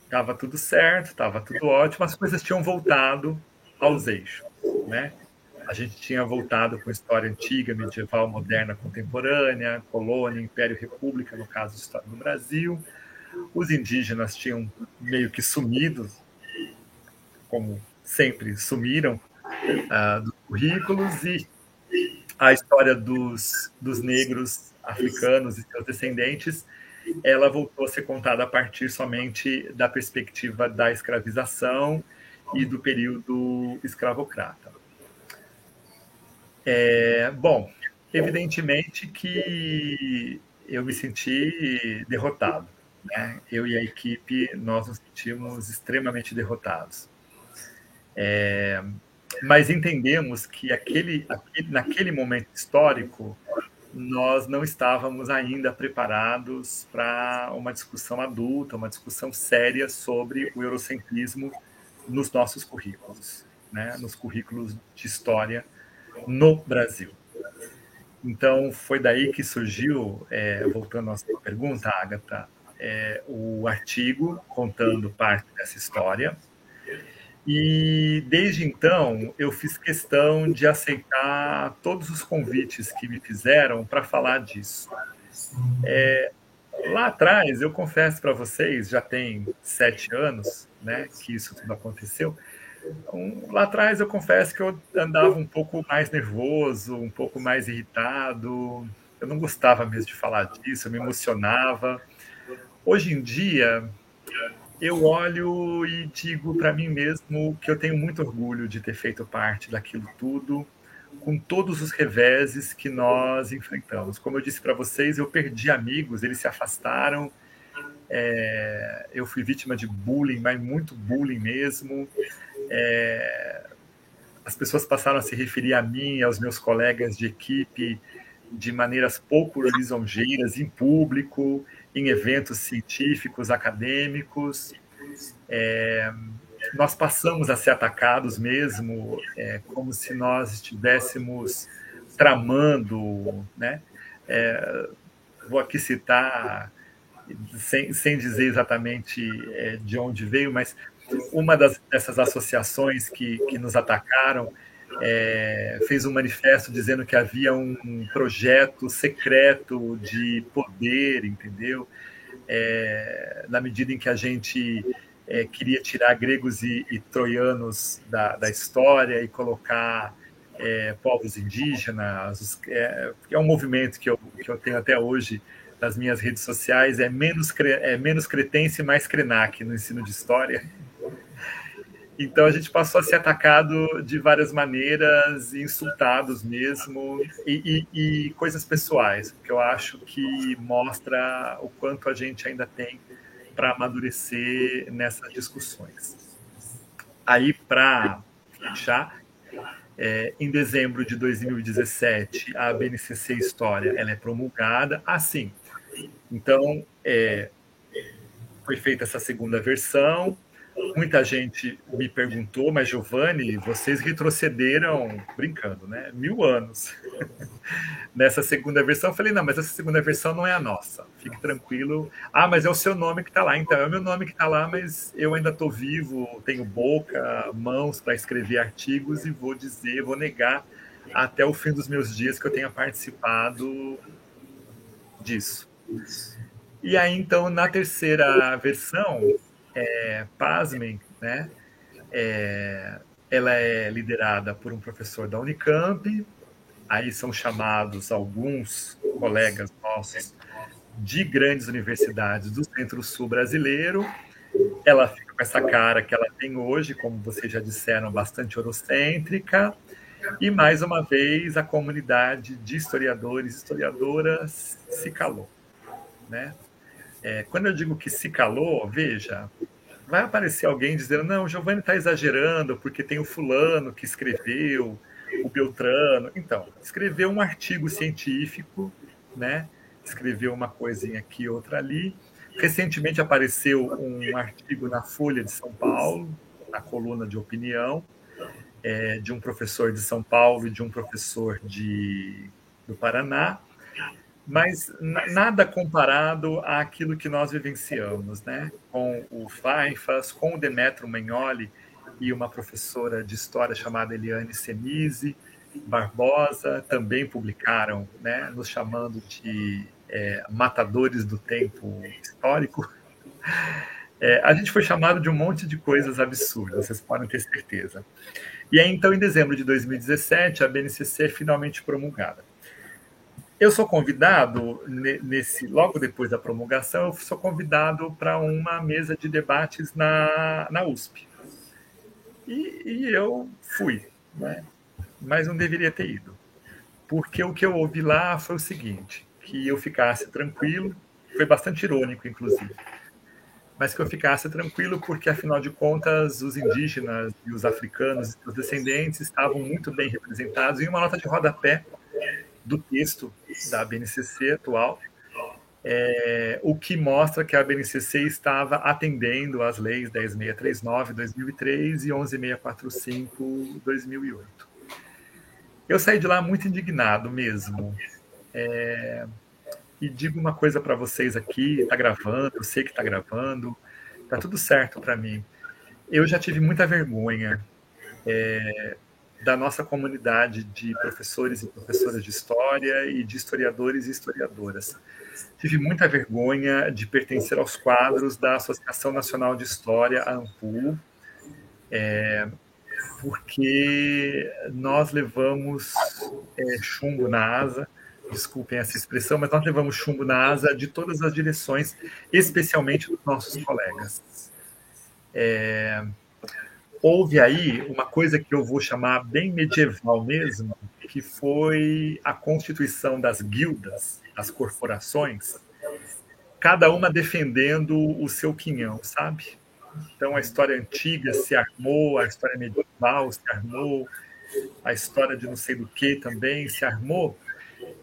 estava tudo certo, estava tudo ótimo, as coisas tinham voltado aos eixos, né? A gente tinha voltado com história antiga, medieval, moderna, contemporânea, colônia, império, república, no caso, história do Brasil. Os indígenas tinham meio que sumido, como sempre sumiram, uh, dos currículos, e a história dos, dos negros africanos e seus descendentes ela voltou a ser contada a partir somente da perspectiva da escravização e do período escravocrata. É, bom, evidentemente que eu me senti derrotado. Né? Eu e a equipe, nós nos sentimos extremamente derrotados. É, mas entendemos que aquele, aquele, naquele momento histórico, nós não estávamos ainda preparados para uma discussão adulta, uma discussão séria sobre o eurocentrismo nos nossos currículos, né? nos currículos de história no Brasil. Então, foi daí que surgiu, é, voltando à sua pergunta, Agatha, é, o artigo contando parte dessa história, e desde então eu fiz questão de aceitar todos os convites que me fizeram para falar disso. É, lá atrás, eu confesso para vocês, já tem sete anos né, que isso tudo aconteceu. Um, lá atrás eu confesso que eu andava um pouco mais nervoso, um pouco mais irritado. Eu não gostava mesmo de falar disso, eu me emocionava. Hoje em dia, eu olho e digo para mim mesmo que eu tenho muito orgulho de ter feito parte daquilo tudo, com todos os reveses que nós enfrentamos. Como eu disse para vocês, eu perdi amigos, eles se afastaram. É, eu fui vítima de bullying, mas muito bullying mesmo. É, as pessoas passaram a se referir a mim, aos meus colegas de equipe, de maneiras pouco lisonjeiras, em público em eventos científicos, acadêmicos. É, nós passamos a ser atacados mesmo, é, como se nós estivéssemos tramando, né? É, vou aqui citar, sem, sem dizer exatamente é, de onde veio, mas uma das, dessas associações que, que nos atacaram é, fez um manifesto dizendo que havia um projeto secreto de poder, entendeu? É, na medida em que a gente é, queria tirar gregos e, e troianos da, da, história e colocar é, povos indígenas, é, é, um movimento que eu, que eu tenho até hoje nas minhas redes sociais, é menos, é menos cretense e mais Krenak no ensino de história. Então a gente passou a ser atacado de várias maneiras, insultados mesmo, e, e, e, coisas pessoais, que eu acho que mostra o quanto a gente ainda tem para amadurecer nessas discussões. Aí, para fechar, é, em dezembro de 2017, a BNCC História ela é promulgada assim. Então, é, foi feita essa segunda versão, Muita gente me perguntou, mas Giovanni, vocês retrocederam, brincando, né? Mil anos. Nessa segunda versão, eu falei, não, mas essa segunda versão não é a nossa. Fique tranquilo. Ah, mas é o seu nome que está lá. Então, é o meu nome que está lá, mas eu ainda estou vivo, tenho boca, mãos para escrever artigos e vou dizer, vou negar até o fim dos meus dias que eu tenha participado disso. E aí, então, na terceira versão, é, pasmem, né? É, ela é liderada por um professor da Unicamp, aí são chamados alguns colegas nossos de grandes universidades do Centro-Sul brasileiro. Ela fica com essa cara que ela tem hoje, como vocês já disseram, bastante eurocêntrica. E mais uma vez a comunidade de historiadores e historiadoras se calou, né? É, quando eu digo que se calou, veja, vai aparecer alguém dizendo: não, o Giovanni está exagerando porque tem o fulano que escreveu, o Beltrano. Então, escreveu um artigo científico, né? escreveu uma coisinha aqui, outra ali. Recentemente apareceu um artigo na Folha de São Paulo, na coluna de opinião, é, de um professor de São Paulo e de um professor de, do Paraná, mas nada comparado àquilo que nós vivenciamos, né? Com o Faifas, com o Demetrio Magnoli e uma professora de história chamada Eliane Semise Barbosa também publicaram, né? Nos chamando de é, matadores do tempo histórico. É, a gente foi chamado de um monte de coisas absurdas, vocês podem ter certeza. E aí, então, em dezembro de 2017, a BNCC é finalmente promulgada. Eu sou convidado, nesse logo depois da promulgação, eu sou convidado para uma mesa de debates na, na USP. E, e eu fui, né? mas não deveria ter ido. Porque o que eu ouvi lá foi o seguinte, que eu ficasse tranquilo, foi bastante irônico, inclusive, mas que eu ficasse tranquilo porque, afinal de contas, os indígenas e os africanos e os descendentes estavam muito bem representados em uma nota de rodapé do texto da BNCC atual, é, o que mostra que a BNCC estava atendendo às leis 10639 2003 e 11645 2008. Eu saí de lá muito indignado mesmo. É, e digo uma coisa para vocês aqui, está gravando, eu sei que está gravando, está tudo certo para mim. Eu já tive muita vergonha é, da nossa comunidade de professores e professoras de história e de historiadores e historiadoras. Tive muita vergonha de pertencer aos quadros da Associação Nacional de História, a ANPU, é, porque nós levamos é, chumbo na asa, desculpem essa expressão, mas nós levamos chumbo na asa de todas as direções, especialmente dos nossos colegas. É, houve aí uma coisa que eu vou chamar bem medieval mesmo, que foi a constituição das guildas, as corporações, cada uma defendendo o seu quinhão, sabe? Então a história antiga se armou, a história medieval se armou, a história de não sei do que também se armou.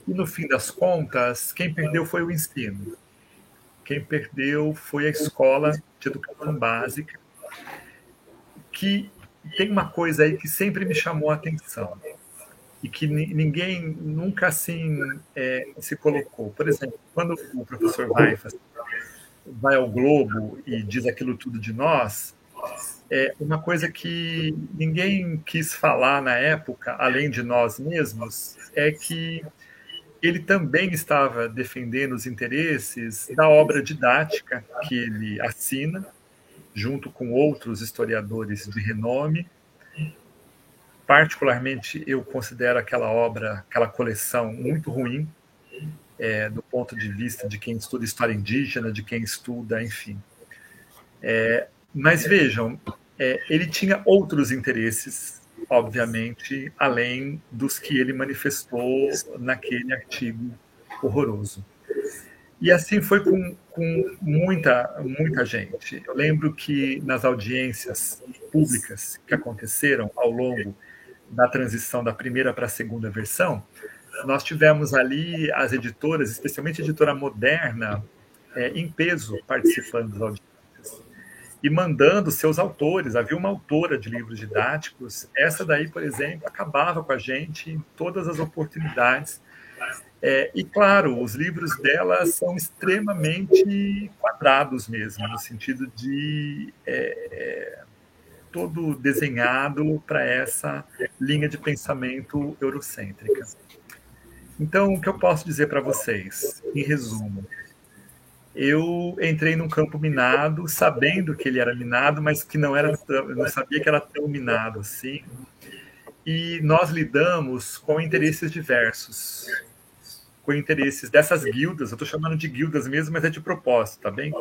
E no fim das contas, quem perdeu foi o ensino. Quem perdeu foi a escola de educação básica, que tem uma coisa aí que sempre me chamou a atenção e que ninguém nunca assim é, se colocou. Por exemplo, quando o professor Weifas vai ao Globo e diz aquilo tudo de nós, é, uma coisa que ninguém quis falar na época, além de nós mesmos, é que ele também estava defendendo os interesses da obra didática que ele assina, junto com outros historiadores de renome. Particularmente, eu considero aquela obra, aquela coleção, muito ruim, é, do ponto de vista de quem estuda história indígena, de quem estuda, enfim. É, mas vejam, é, ele tinha outros interesses, obviamente, além dos que ele manifestou naquele artigo horroroso. E assim foi com, com muita, muita gente. Eu lembro que nas audiências públicas que aconteceram ao longo da transição da primeira para a segunda versão, nós tivemos ali as editoras, especialmente a editora moderna, é, em peso participando das audiências e mandando seus autores. Havia uma autora de livros didáticos, essa daí, por exemplo, acabava com a gente em todas as oportunidades. É, e claro, os livros dela são extremamente quadrados mesmo, no sentido de é, é, todo desenhado para essa linha de pensamento eurocêntrica. Então, o que eu posso dizer para vocês, em resumo, eu entrei num campo minado, sabendo que ele era minado, mas que não era não sabia que era tão minado assim. E nós lidamos com interesses diversos, com interesses dessas guildas. Eu estou chamando de guildas mesmo, mas é de propósito, tá bem?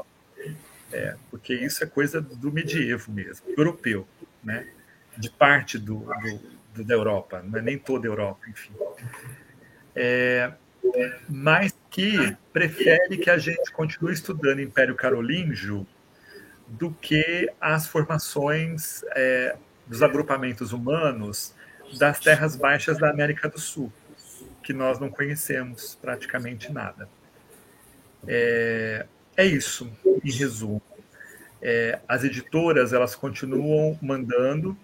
É, porque isso é coisa do medievo mesmo, europeu, né? De parte do, do, da Europa, não é nem toda a Europa, enfim. É, mas que prefere que a gente continue estudando Império Carolíngio do que as formações é, dos agrupamentos humanos das terras baixas da América do Sul, que nós não conhecemos praticamente nada. É, é isso, em resumo. É, as editoras elas continuam mandando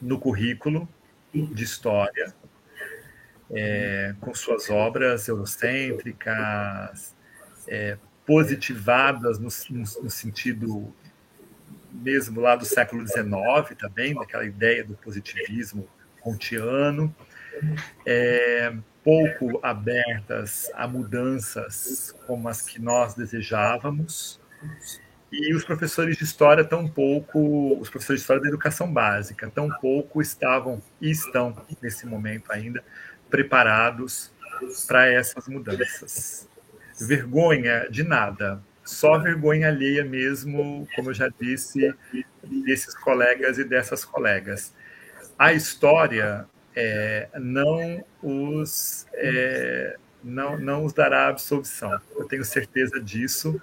no currículo de história é, com suas obras eurocêntricas, é, positivadas no, no, no, sentido mesmo lá do século XIX também, daquela ideia do positivismo kantiano, é, pouco abertas a mudanças como as que nós desejávamos, e os professores de história tão pouco, os professores de história da educação básica, tão pouco estavam e estão nesse momento ainda preparados para essas mudanças. Vergonha de nada, só vergonha alheia mesmo, como eu já disse, desses colegas e dessas colegas. A história é, não os é, não, não os dará absolvição. Eu tenho certeza disso,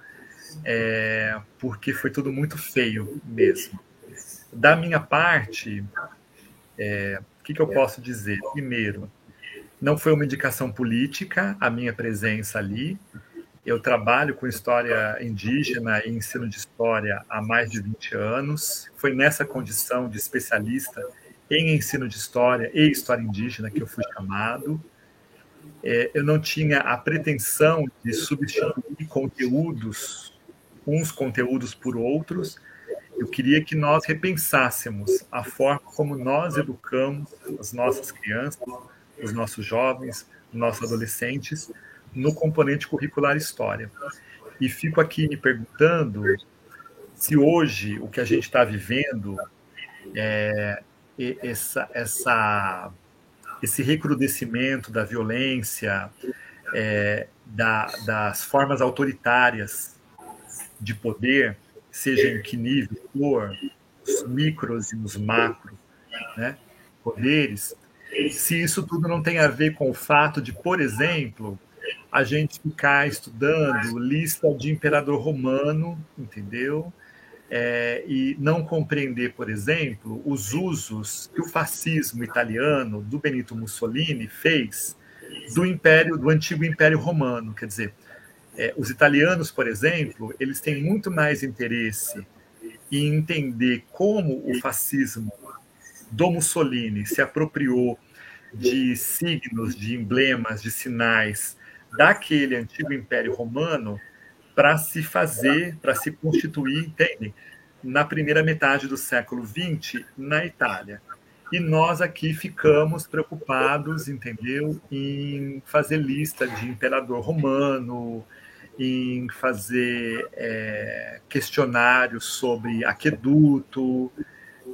é, porque foi tudo muito feio mesmo. Da minha parte, é, o que, que eu posso dizer? Primeiro, não foi uma indicação política a minha presença ali. Eu trabalho com história indígena e ensino de história há mais de 20 anos. Foi nessa condição de especialista em ensino de história e história indígena que eu fui chamado. É, eu não tinha a pretensão de substituir conteúdos, uns conteúdos por outros. Eu queria que nós repensássemos a forma como nós educamos as nossas crianças, os nossos jovens, nossos adolescentes, no componente curricular História. E fico aqui me perguntando se hoje o que a gente está vivendo é essa, essa, esse recrudescimento da violência, é, da, das formas autoritárias de poder, seja em que nível for, os micros e os macros, né, poderes, se isso tudo não tem a ver com o fato de, por exemplo, a gente ficar estudando lista de imperador romano, entendeu? É, e não compreender, por exemplo, os usos que o fascismo italiano do Benito Mussolini fez do império, do antigo Império Romano. Quer dizer, é, os italianos, por exemplo, eles têm muito mais interesse em entender como o fascismo do Mussolini se apropriou de signos, de emblemas, de sinais daquele antigo Império Romano para se fazer, para se constituir, entendem? na primeira metade do século XX na Itália. E nós aqui ficamos preocupados, entendeu, em fazer lista de imperador romano, em fazer é, questionários sobre aqueduto,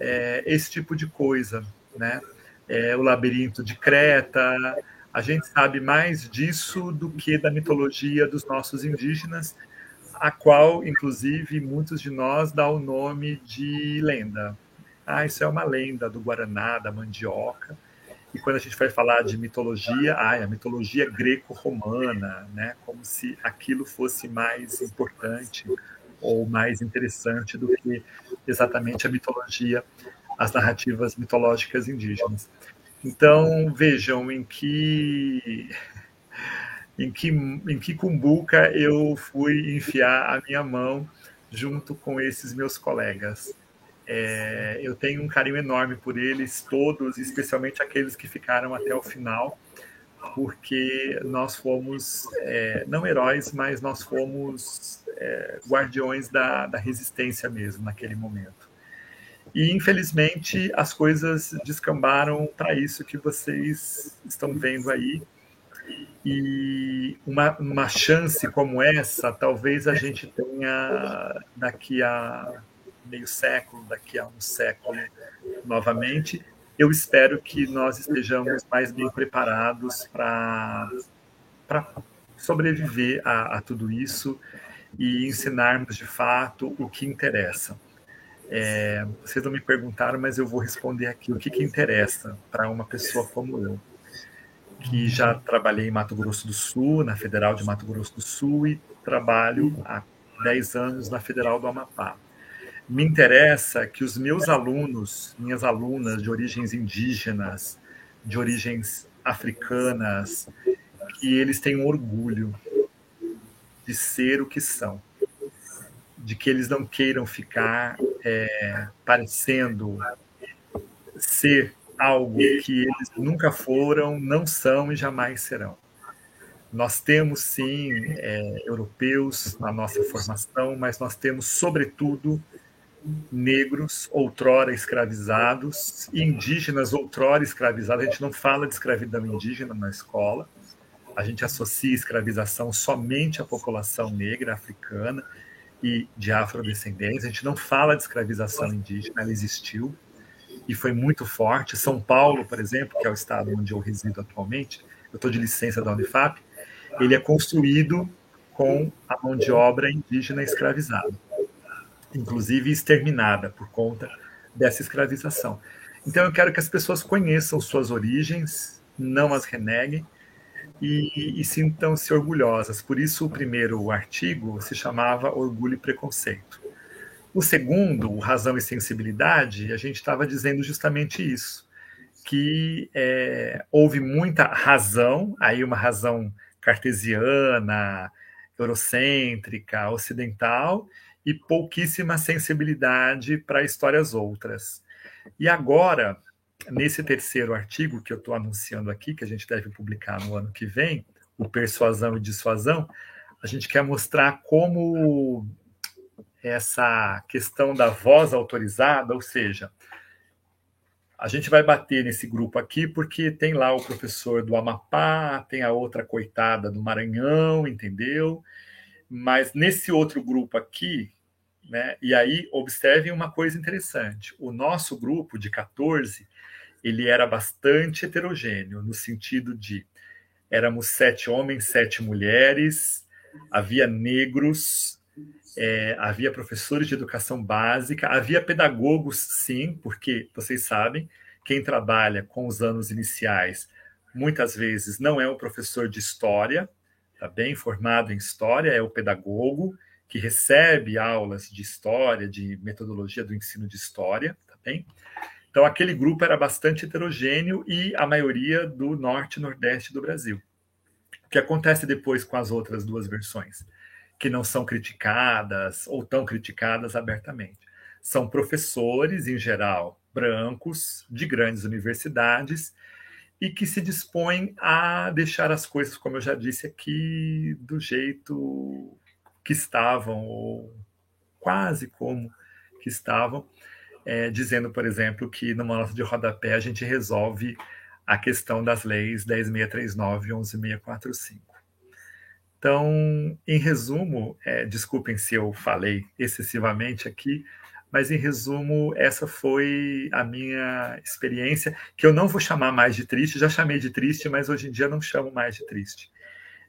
é, esse tipo de coisa, né? É, o labirinto de Creta, a gente sabe mais disso do que da mitologia dos nossos indígenas, a qual, inclusive, muitos de nós dá o nome de lenda. Ah, isso é uma lenda do Guaraná, da mandioca. E quando a gente vai falar de mitologia, ah, é a mitologia greco-romana, né? Como se aquilo fosse mais importante ou mais interessante do que exatamente a mitologia, as narrativas mitológicas indígenas. Então, vejam em que em que em que cumbuca eu fui enfiar a minha mão junto com esses meus colegas. É, eu tenho um carinho enorme por eles todos, especialmente aqueles que ficaram até o final, porque nós fomos é, não heróis, mas nós fomos é, guardiões da, da resistência mesmo naquele momento. E infelizmente as coisas descambaram para isso que vocês estão vendo aí. E uma, uma chance como essa, talvez a gente tenha daqui a meio século, daqui a um século novamente. Eu espero que nós estejamos mais bem preparados para sobreviver a, a tudo isso e ensinarmos de fato o que interessa. É, vocês não me perguntaram, mas eu vou responder aqui o que, que interessa para uma pessoa como eu, que já trabalhei em Mato Grosso do Sul, na Federal de Mato Grosso do Sul, e trabalho há 10 anos na Federal do Amapá. Me interessa que os meus alunos, minhas alunas de origens indígenas, de origens africanas, que eles tenham orgulho de ser o que são, de que eles não queiram ficar é, parecendo ser algo que eles nunca foram, não são e jamais serão. Nós temos, sim, é, europeus na nossa formação, mas nós temos, sobretudo, negros outrora escravizados, indígenas outrora escravizados. A gente não fala de escravidão indígena na escola. A gente associa escravização somente à população negra africana e de afrodescendentes. A gente não fala de escravização indígena, ela existiu e foi muito forte. São Paulo, por exemplo, que é o estado onde eu resido atualmente, eu estou de licença da Unifap, ele é construído com a mão de obra indígena escravizada inclusive exterminada por conta dessa escravização. Então eu quero que as pessoas conheçam suas origens, não as reneguem e, e sintam-se orgulhosas. Por isso o primeiro artigo se chamava Orgulho e Preconceito. O segundo, Razão e Sensibilidade, a gente estava dizendo justamente isso, que é, houve muita razão, aí uma razão cartesiana, eurocêntrica, ocidental, e pouquíssima sensibilidade para histórias outras. E agora, nesse terceiro artigo que eu estou anunciando aqui, que a gente deve publicar no ano que vem, o Persuasão e Dissuasão, a gente quer mostrar como essa questão da voz autorizada, ou seja, a gente vai bater nesse grupo aqui porque tem lá o professor do Amapá, tem a outra coitada do Maranhão, entendeu? Mas nesse outro grupo aqui, né, e aí observem uma coisa interessante: o nosso grupo de 14 ele era bastante heterogêneo, no sentido de éramos sete homens, sete mulheres, havia negros, é, havia professores de educação básica, havia pedagogos, sim, porque vocês sabem, quem trabalha com os anos iniciais muitas vezes não é um professor de história, está bem formado em história, é o pedagogo que recebe aulas de história, de metodologia do ensino de história, tá bem? Então, aquele grupo era bastante heterogêneo e a maioria do norte e nordeste do Brasil. O que acontece depois com as outras duas versões, que não são criticadas ou tão criticadas abertamente? São professores, em geral, brancos, de grandes universidades, e que se dispõem a deixar as coisas, como eu já disse aqui, do jeito que estavam, ou quase como que estavam, é, dizendo, por exemplo, que numa nota de rodapé a gente resolve a questão das leis 10.639 e 11.645. Então, em resumo, é, desculpem se eu falei excessivamente aqui, mas em resumo, essa foi a minha experiência, que eu não vou chamar mais de triste, já chamei de triste, mas hoje em dia não chamo mais de triste.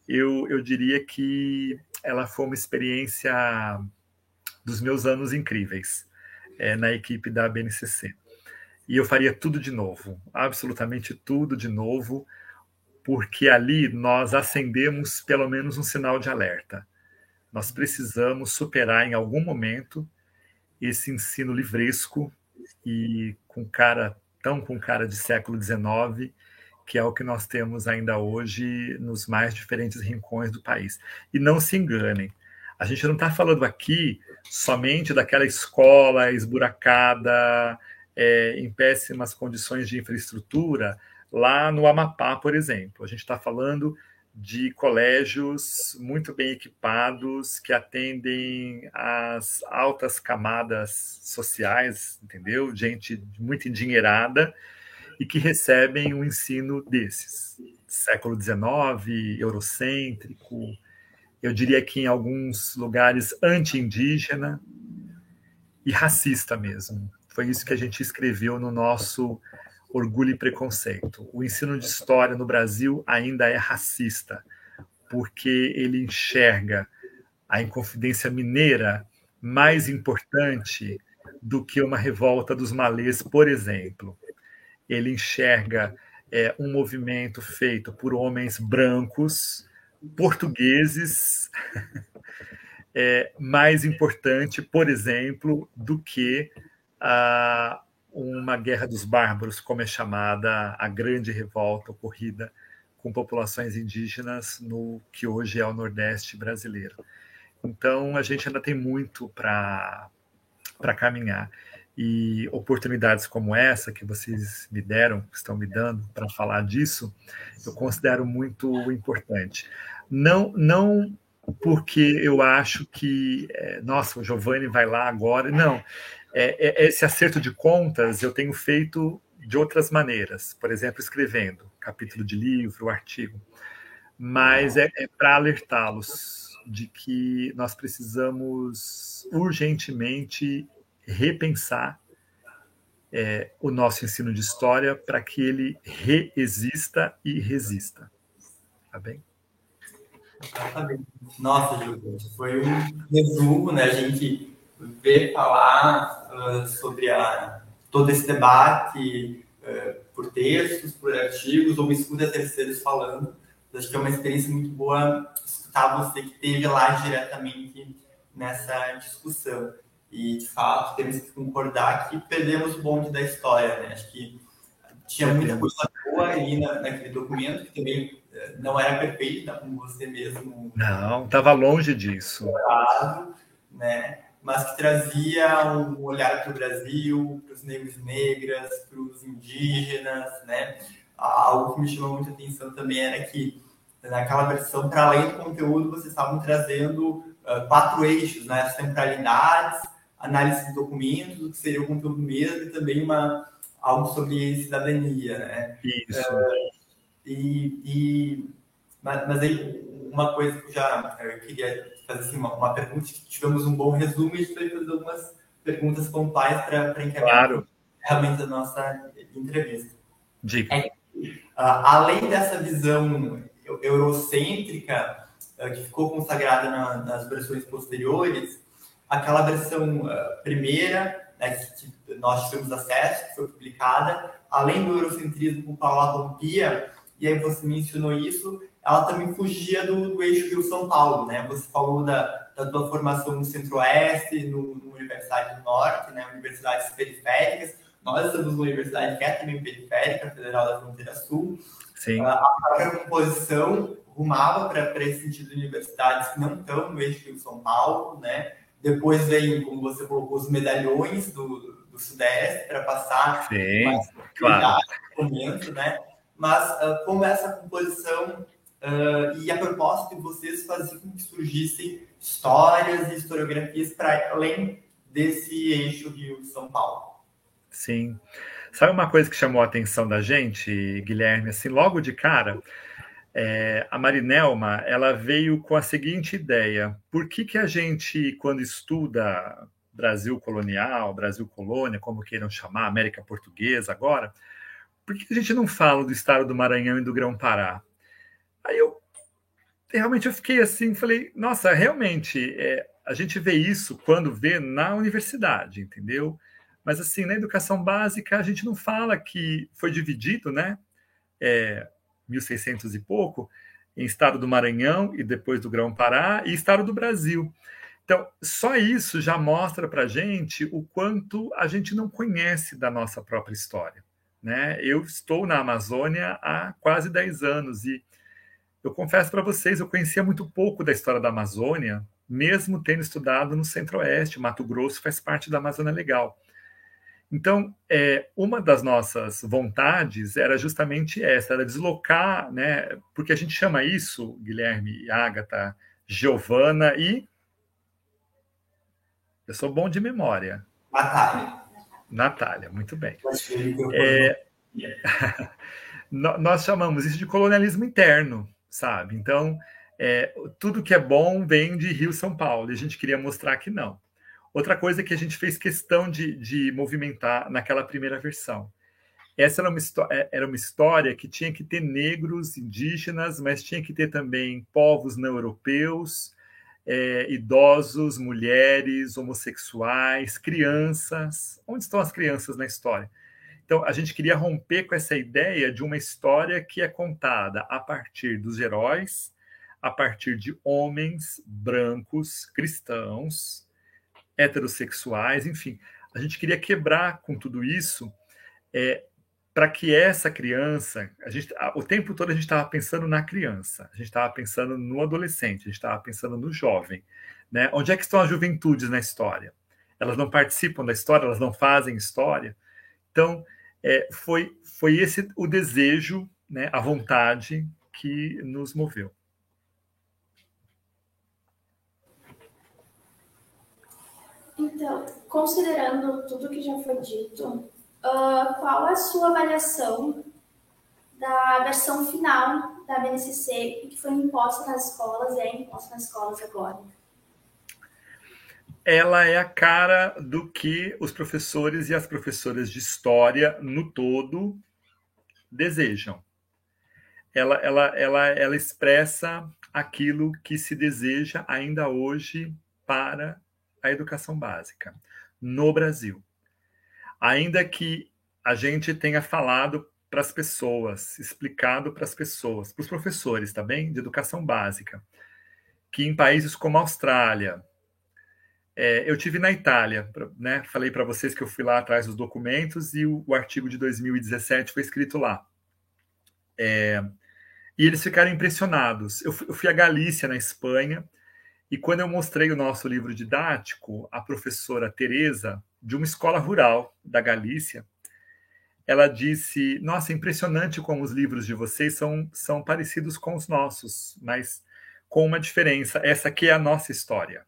Eu, eu diria que ela foi uma experiência dos meus anos incríveis é, na equipe da BNCC. E eu faria tudo de novo, absolutamente tudo de novo, porque ali nós acendemos pelo menos um sinal de alerta. Nós precisamos superar em algum momento esse ensino livresco e com cara tão com cara de século XIX, que é o que nós temos ainda hoje nos mais diferentes rincões do país. E não se enganem, a gente não está falando aqui somente daquela escola esburacada, é, em péssimas condições de infraestrutura, lá no Amapá, por exemplo. A gente está falando de colégios muito bem equipados que atendem as altas camadas sociais, entendeu? Gente muito endinheirada e que recebem um ensino desses. Século XIX, eurocêntrico, eu diria que em alguns lugares anti-indígena e racista mesmo. Foi isso que a gente escreveu no nosso Orgulho e Preconceito. O ensino de história no Brasil ainda é racista, porque ele enxerga a Inconfidência Mineira mais importante do que uma revolta dos malês, por exemplo. Ele enxerga é, um movimento feito por homens brancos, portugueses, é mais importante, por exemplo, do que a uma guerra dos bárbaros, como é chamada a grande revolta ocorrida com populações indígenas no que hoje é o Nordeste brasileiro. Então, a gente ainda tem muito para caminhar. E oportunidades como essa que vocês me deram, estão me dando para falar disso, eu considero muito importante. Não, não porque eu acho que, é, nossa, o Giovanni vai lá agora. Não, é, é, esse acerto de contas eu tenho feito de outras maneiras, por exemplo, escrevendo capítulo de livro, artigo, mas é, é para alertá-los de que nós precisamos urgentemente repensar é, o nosso ensino de história para que ele reexista e resista. Tá bem? Exatamente. Nossa, Júlio, foi um resumo, né? A gente ver falar uh, sobre a, todo esse debate uh, por textos, por artigos, ou escuta terceiros falando. Acho que é uma experiência muito boa escutar você que esteve lá diretamente nessa discussão. E, de fato, temos que concordar que perdemos o bonde da história. Né? Acho que tinha muita coisa boa ali na, naquele documento, que também uh, não era perfeita, como você mesmo. Não, estava longe disso. Né? Mas que trazia um olhar para o Brasil, para os negros e negras, para os indígenas, né? Algo que me chamou muita atenção também era que naquela versão, para além do conteúdo, vocês estavam trazendo uh, quatro eixos, né? As temporalidades, análise de documentos, o que seria o conteúdo mesmo, e também uma, algo sobre cidadania, né? Isso. Uh, e, e, mas, mas aí, uma coisa que eu já eu queria fazer assim, uma, uma pergunta, tivemos um bom resumo e a gente vai fazer algumas perguntas pontuais para encaminhar claro. realmente a nossa entrevista. Dica. É, uh, além dessa visão eurocêntrica uh, que ficou consagrada na, nas versões posteriores, aquela versão uh, primeira, né, que nós tivemos acesso, que foi publicada, além do eurocentrismo com o Paulo rompia, e aí você mencionou isso, ela também fugia do, do eixo Rio-São Paulo, né? Você falou da, da tua formação no Centro-Oeste, no, no, Universidade do Norte, né? Universidades periféricas. Nós estamos numa universidade que é também periférica, Federal da Fronteira Sul. Sim. A, a própria composição rumava para esse sentido de universidades que não estão no eixo Rio-São Paulo, né? Depois vem, como você colocou, os medalhões do, do Sudeste para passar Sim, mais claro. momento, né? Mas uh, como essa composição Uh, e a proposta de vocês fazia com que surgissem histórias e historiografias para além desse eixo Rio-São Paulo. Sim. Sabe uma coisa que chamou a atenção da gente, Guilherme? Assim, logo de cara, é, a Marinelma ela veio com a seguinte ideia: por que, que a gente, quando estuda Brasil colonial, Brasil colônia, como queiram chamar, América Portuguesa agora, por que a gente não fala do estado do Maranhão e do Grão-Pará? Aí eu realmente eu fiquei assim, falei, nossa, realmente, é, a gente vê isso quando vê na universidade, entendeu? Mas assim, na educação básica, a gente não fala que foi dividido, né? É, 1600 e pouco, em estado do Maranhão e depois do Grão-Pará e estado do Brasil. Então, só isso já mostra para a gente o quanto a gente não conhece da nossa própria história. Né? Eu estou na Amazônia há quase 10 anos e eu confesso para vocês, eu conhecia muito pouco da história da Amazônia, mesmo tendo estudado no Centro-Oeste. Mato Grosso faz parte da Amazônia Legal. Então, é, uma das nossas vontades era justamente essa, era deslocar, né? Porque a gente chama isso, Guilherme, Ágata, Giovana e eu sou bom de memória. Natália. Natália, muito bem. É, nós chamamos isso de colonialismo interno, sabe? Então, é, tudo que é bom vem de Rio São Paulo, e a gente queria mostrar que não. Outra coisa que a gente fez questão de, de movimentar naquela primeira versão. Essa era uma, é, era uma história que tinha que ter negros, indígenas, mas tinha que ter também povos não europeus, é, idosos, mulheres, homossexuais, crianças. Onde estão as crianças na história? Então, a gente queria romper com essa ideia de uma história que é contada a partir dos heróis, a partir de homens brancos, cristãos, heterossexuais, enfim. A gente queria quebrar com tudo isso é, para que essa criança, a gente, o tempo todo a gente estava pensando na criança, a gente estava pensando no adolescente, a gente estava pensando no jovem. Né? Onde é que estão as juventudes na história? Elas não participam da história, elas não fazem história. Então, é, foi, foi esse o desejo, né, a vontade que nos moveu. Então, considerando tudo que já foi dito, uh, qual a sua avaliação da versão final da BNCC que foi imposta nas escolas é imposta nas escolas agora? Ela é a cara do que os professores e as professoras de história no todo desejam. Ela, ela, ela, ela expressa aquilo que se deseja ainda hoje para a educação básica no Brasil ainda que a gente tenha falado para as pessoas, explicado para as pessoas, para os professores, tá bem? De educação básica, que em países como a Austrália, é, eu tive na Itália, né? Falei para vocês que eu fui lá atrás dos documentos e o, o artigo de 2017 foi escrito lá. É, e eles ficaram impressionados. Eu fui, eu fui à Galícia, na Espanha, e quando eu mostrei o nosso livro didático, a professora Teresa de uma escola rural da Galícia. Ela disse: Nossa, impressionante como os livros de vocês são, são parecidos com os nossos, mas com uma diferença. Essa aqui é a nossa história.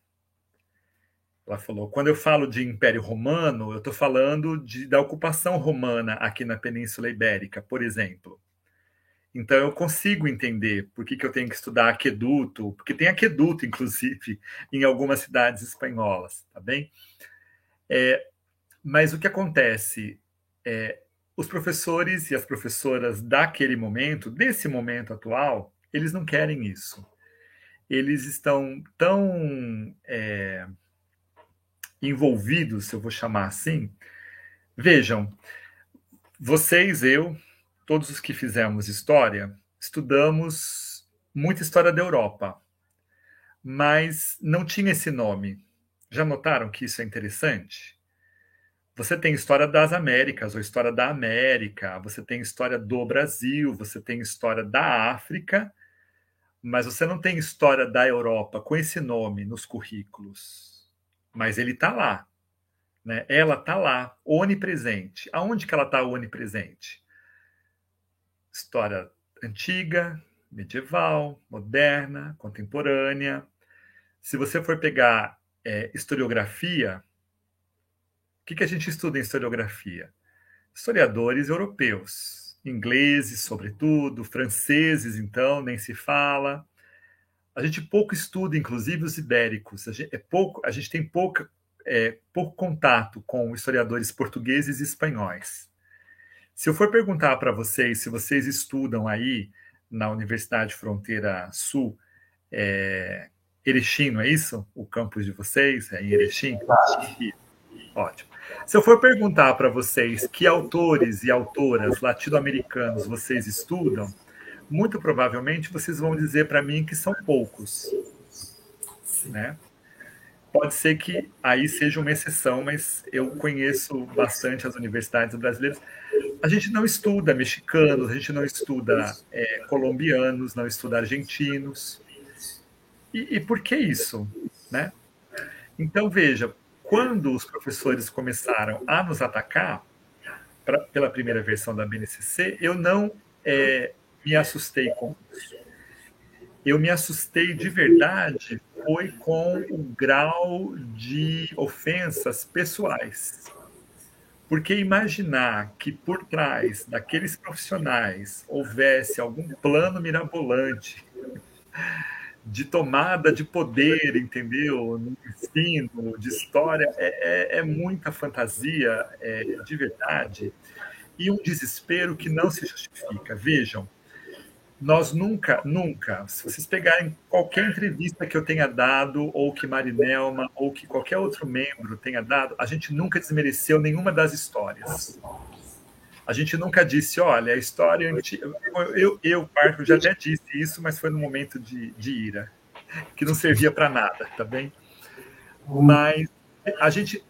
Ela falou: quando eu falo de Império Romano, eu estou falando de, da ocupação romana aqui na Península Ibérica, por exemplo. Então eu consigo entender por que, que eu tenho que estudar aqueduto, porque tem aqueduto, inclusive, em algumas cidades espanholas, tá bem? É, mas o que acontece é os professores e as professoras daquele momento, desse momento atual, eles não querem isso. Eles estão tão é, envolvidos, se eu vou chamar assim. Vejam, vocês, eu, todos os que fizemos história, estudamos muita história da Europa, mas não tinha esse nome. Já notaram que isso é interessante? Você tem história das Américas, ou história da América, você tem história do Brasil, você tem história da África, mas você não tem história da Europa com esse nome nos currículos. Mas ele está lá. Né? Ela está lá, onipresente. Aonde que ela está onipresente? História antiga, medieval, moderna, contemporânea. Se você for pegar é, historiografia, O que, que a gente estuda em historiografia? Historiadores europeus, ingleses, sobretudo, franceses, então, nem se fala. A gente pouco estuda, inclusive, os ibéricos. A gente, é pouco, a gente tem é, pouco contato com historiadores portugueses e espanhóis. Se eu for perguntar para vocês se vocês estudam aí na Universidade Fronteira Sul, é, Erechim, não é isso? O campus de vocês é em Erechim? Ótimo. Se eu for perguntar para vocês que autores e autoras latino-americanos vocês estudam, muito provavelmente vocês vão dizer para mim que são poucos, né? Pode ser que aí seja uma exceção, mas eu conheço bastante as universidades brasileiras. A gente não estuda mexicanos, a gente não estuda é, colombianos, não estuda argentinos. E, e por que isso? Né? Então, veja, quando os professores começaram a nos atacar, pra, pela primeira versão da BNCC, eu não é, me assustei com isso eu me assustei de verdade foi com o grau de ofensas pessoais. Porque imaginar que por trás daqueles profissionais houvesse algum plano mirabolante de tomada de poder, entendeu? No ensino, de história, é, é, é muita fantasia é, de verdade e um desespero que não se justifica. Vejam, nós nunca, nunca, se vocês pegarem qualquer entrevista que eu tenha dado, ou que Marinelma, ou que qualquer outro membro tenha dado, a gente nunca desmereceu nenhuma das histórias. A gente nunca disse, olha, a história antiga. Eu, eu, Parco, já até disse isso, mas foi no momento de, de ira, que não servia para nada, tá bem? Mas a gente,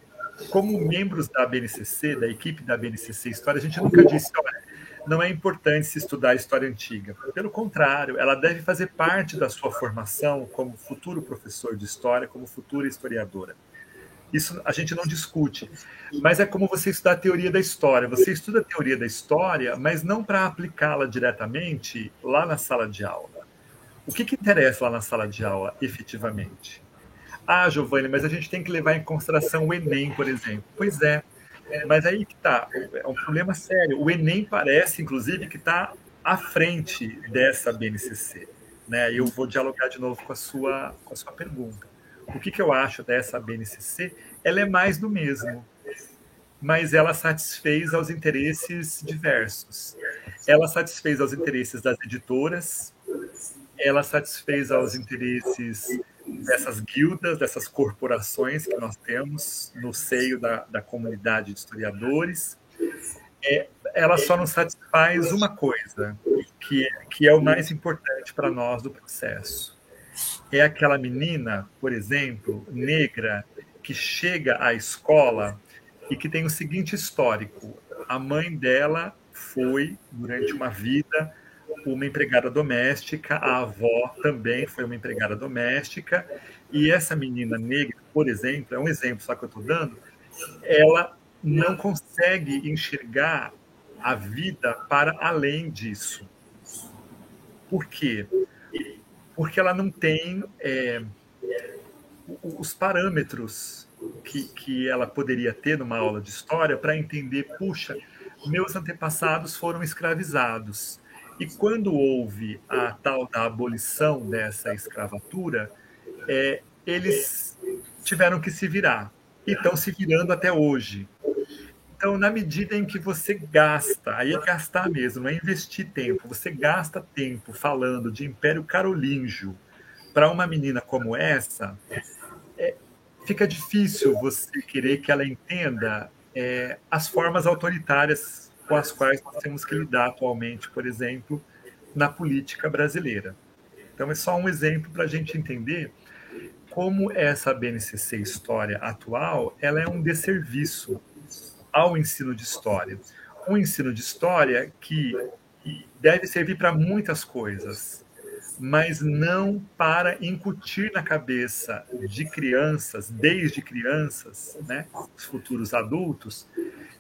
como membros da BNCC, da equipe da BNCC História, a gente nunca disse, olha, não é importante se estudar a história antiga. Pelo contrário, ela deve fazer parte da sua formação como futuro professor de história, como futura historiadora. Isso a gente não discute. Mas é como você estudar a teoria da história. Você estuda a teoria da história, mas não para aplicá-la diretamente lá na sala de aula. O que, que interessa lá na sala de aula, efetivamente? Ah, Giovanni, mas a gente tem que levar em consideração o Enem, por exemplo. Pois é, mas aí que está, é um problema sério. O Enem parece, inclusive, que está à frente dessa BNCC. Né? Eu vou dialogar de novo com a sua, com a sua pergunta. O que, que eu acho dessa BNCC? Ela é mais do mesmo, mas ela satisfez aos interesses diversos. Ela satisfez aos interesses das editoras, ela satisfez aos interesses dessas guildas, dessas corporações que nós temos no seio da, da comunidade de historiadores, é, ela só nos satisfaz uma coisa, que, que é o mais importante para nós do processo. É aquela menina, por exemplo, negra, que chega à escola e que tem o seguinte histórico: a mãe dela foi, durante uma vida, uma empregada doméstica, a avó também foi uma empregada doméstica, e essa menina negra, por exemplo, é um exemplo só que eu estou dando, ela não consegue enxergar a vida para além disso. Por quê? Porque ela não tem é, os parâmetros que, que ela poderia ter numa aula de história para entender, puxa, meus antepassados foram escravizados e quando houve a tal da abolição dessa escravatura, é, eles tiveram que se virar e estão se virando até hoje. Então, na medida em que você gasta, aí é gastar mesmo, é investir tempo, você gasta tempo falando de Império Carolíngio para uma menina como essa, é, fica difícil você querer que ela entenda é, as formas autoritárias com as quais nós temos que lidar atualmente, por exemplo, na política brasileira. Então, é só um exemplo para a gente entender como essa BNCC História atual ela é um desserviço ao ensino de história. Um ensino de história que deve servir para muitas coisas, mas não para incutir na cabeça de crianças, desde crianças, né, os futuros adultos,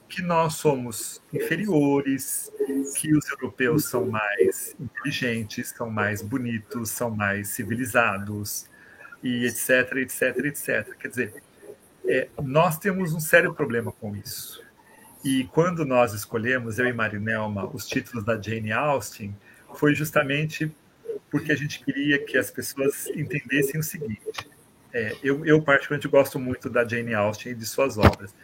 que nós somos inferiores, que os europeus são mais inteligentes, são mais bonitos, são mais civilizados, e etc, etc, etc. Quer dizer, É, nós temos um sério problema com isso. E quando nós escolhemos, eu e Marinelma, os títulos da Jane Austen, foi justamente porque a gente queria que as pessoas entendessem o seguinte. É, eu, eu, particularmente, gosto muito da Jane Austen e de suas obras.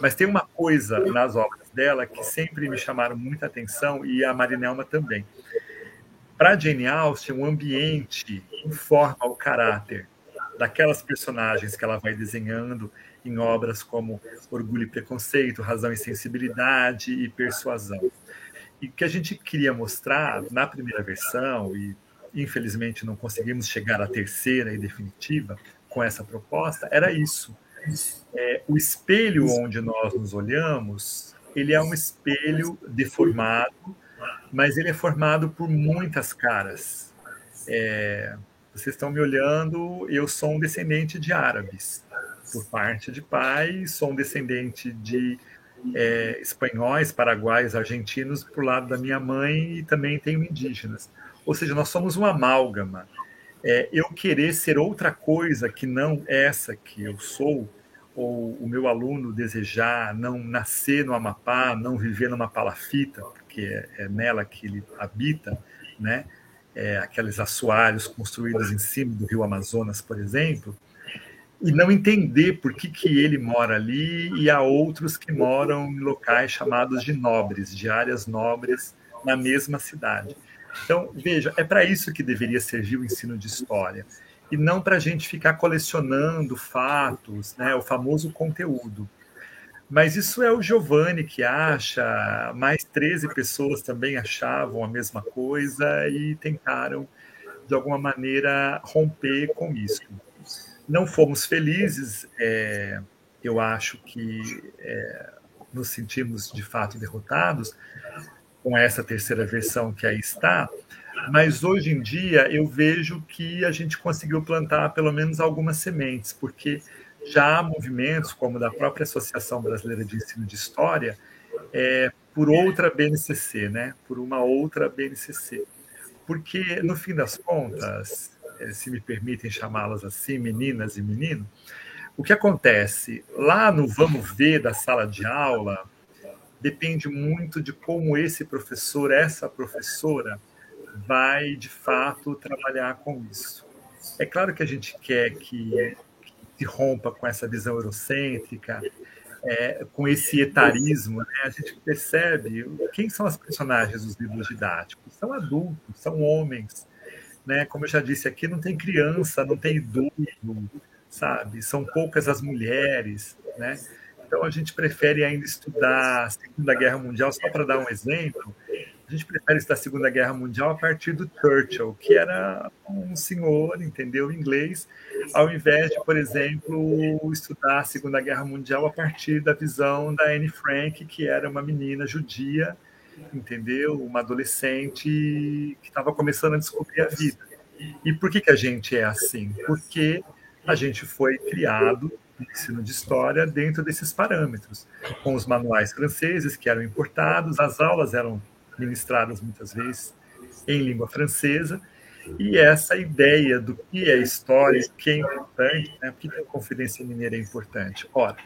Mas tem uma coisa nas obras dela que sempre me chamaram muita atenção, e a Marinelma também. Para Jane Austen, o ambiente informa o caráter daquelas personagens que ela vai desenhando em obras como Orgulho e Preconceito, Razão e Sensibilidade e Persuasão. E que a gente queria mostrar na primeira versão, e infelizmente não conseguimos chegar à terceira e definitiva com essa proposta, era isso. É, o espelho onde nós nos olhamos, ele é um espelho deformado, mas ele é formado por muitas caras. É, vocês estão me olhando, eu sou um descendente de árabes por parte de pai, sou um descendente de é, espanhóis, paraguaios, argentinos por lado da minha mãe e também tenho indígenas. Ou seja, nós somos uma amálgama. É, eu querer ser outra coisa que não essa que eu sou, ou o meu aluno desejar não nascer no Amapá, não viver numa palafita, porque é, é nela que ele habita, né? É, aqueles assoalhos construídos em cima do rio Amazonas, por exemplo, e não entender por que, que ele mora ali e há outros que moram em locais chamados de nobres, de áreas nobres na mesma cidade. Então, veja, é para isso que deveria servir o ensino de história, e não para a gente ficar colecionando fatos, né, o famoso conteúdo. Mas isso é o Giovanni que acha, mais 13 pessoas também achavam a mesma coisa e tentaram, de alguma maneira, romper com isso não fomos felizes, é, eu acho que é, nos sentimos de fato derrotados com essa terceira versão que aí está, mas hoje em dia eu vejo que a gente conseguiu plantar pelo menos algumas sementes, porque já há movimentos, como da própria Associação Brasileira de Ensino de História, é, por outra BNCC, né? por uma outra BNCC. Porque, no fim das contas, eh, se me permitem chamá-las assim, meninas e menino, o que acontece lá no vamos ver da sala de aula depende muito de como esse professor, essa professora, vai de fato trabalhar com isso. É claro que a gente quer que, se rompa com essa visão eurocêntrica, é, com esse etarismo, né? a gente percebe quem são as personagens dos livros didáticos. São adultos, são homens, né? Como eu já disse aqui, não tem criança, não tem idoso, sabe? São poucas as mulheres, né? Então a gente prefere ainda estudar a Segunda Guerra Mundial, só para dar um exemplo, a gente prefere estudar a Segunda Guerra Mundial a partir do Churchill, que era um senhor, entendeu, inglês, ao invés de, por exemplo, estudar a Segunda Guerra Mundial a partir da visão da Anne Frank, que era uma menina judia entendeu? Uma adolescente que estava começando a descobrir a vida. E por que, que a gente é assim? Porque a gente foi criado ensino de história dentro desses parâmetros, com os manuais franceses que eram importados, as aulas eram ministradas muitas vezes em língua francesa, e essa ideia do que é história, o que é importante, né? por que a Confidência Mineira é importante? Ora,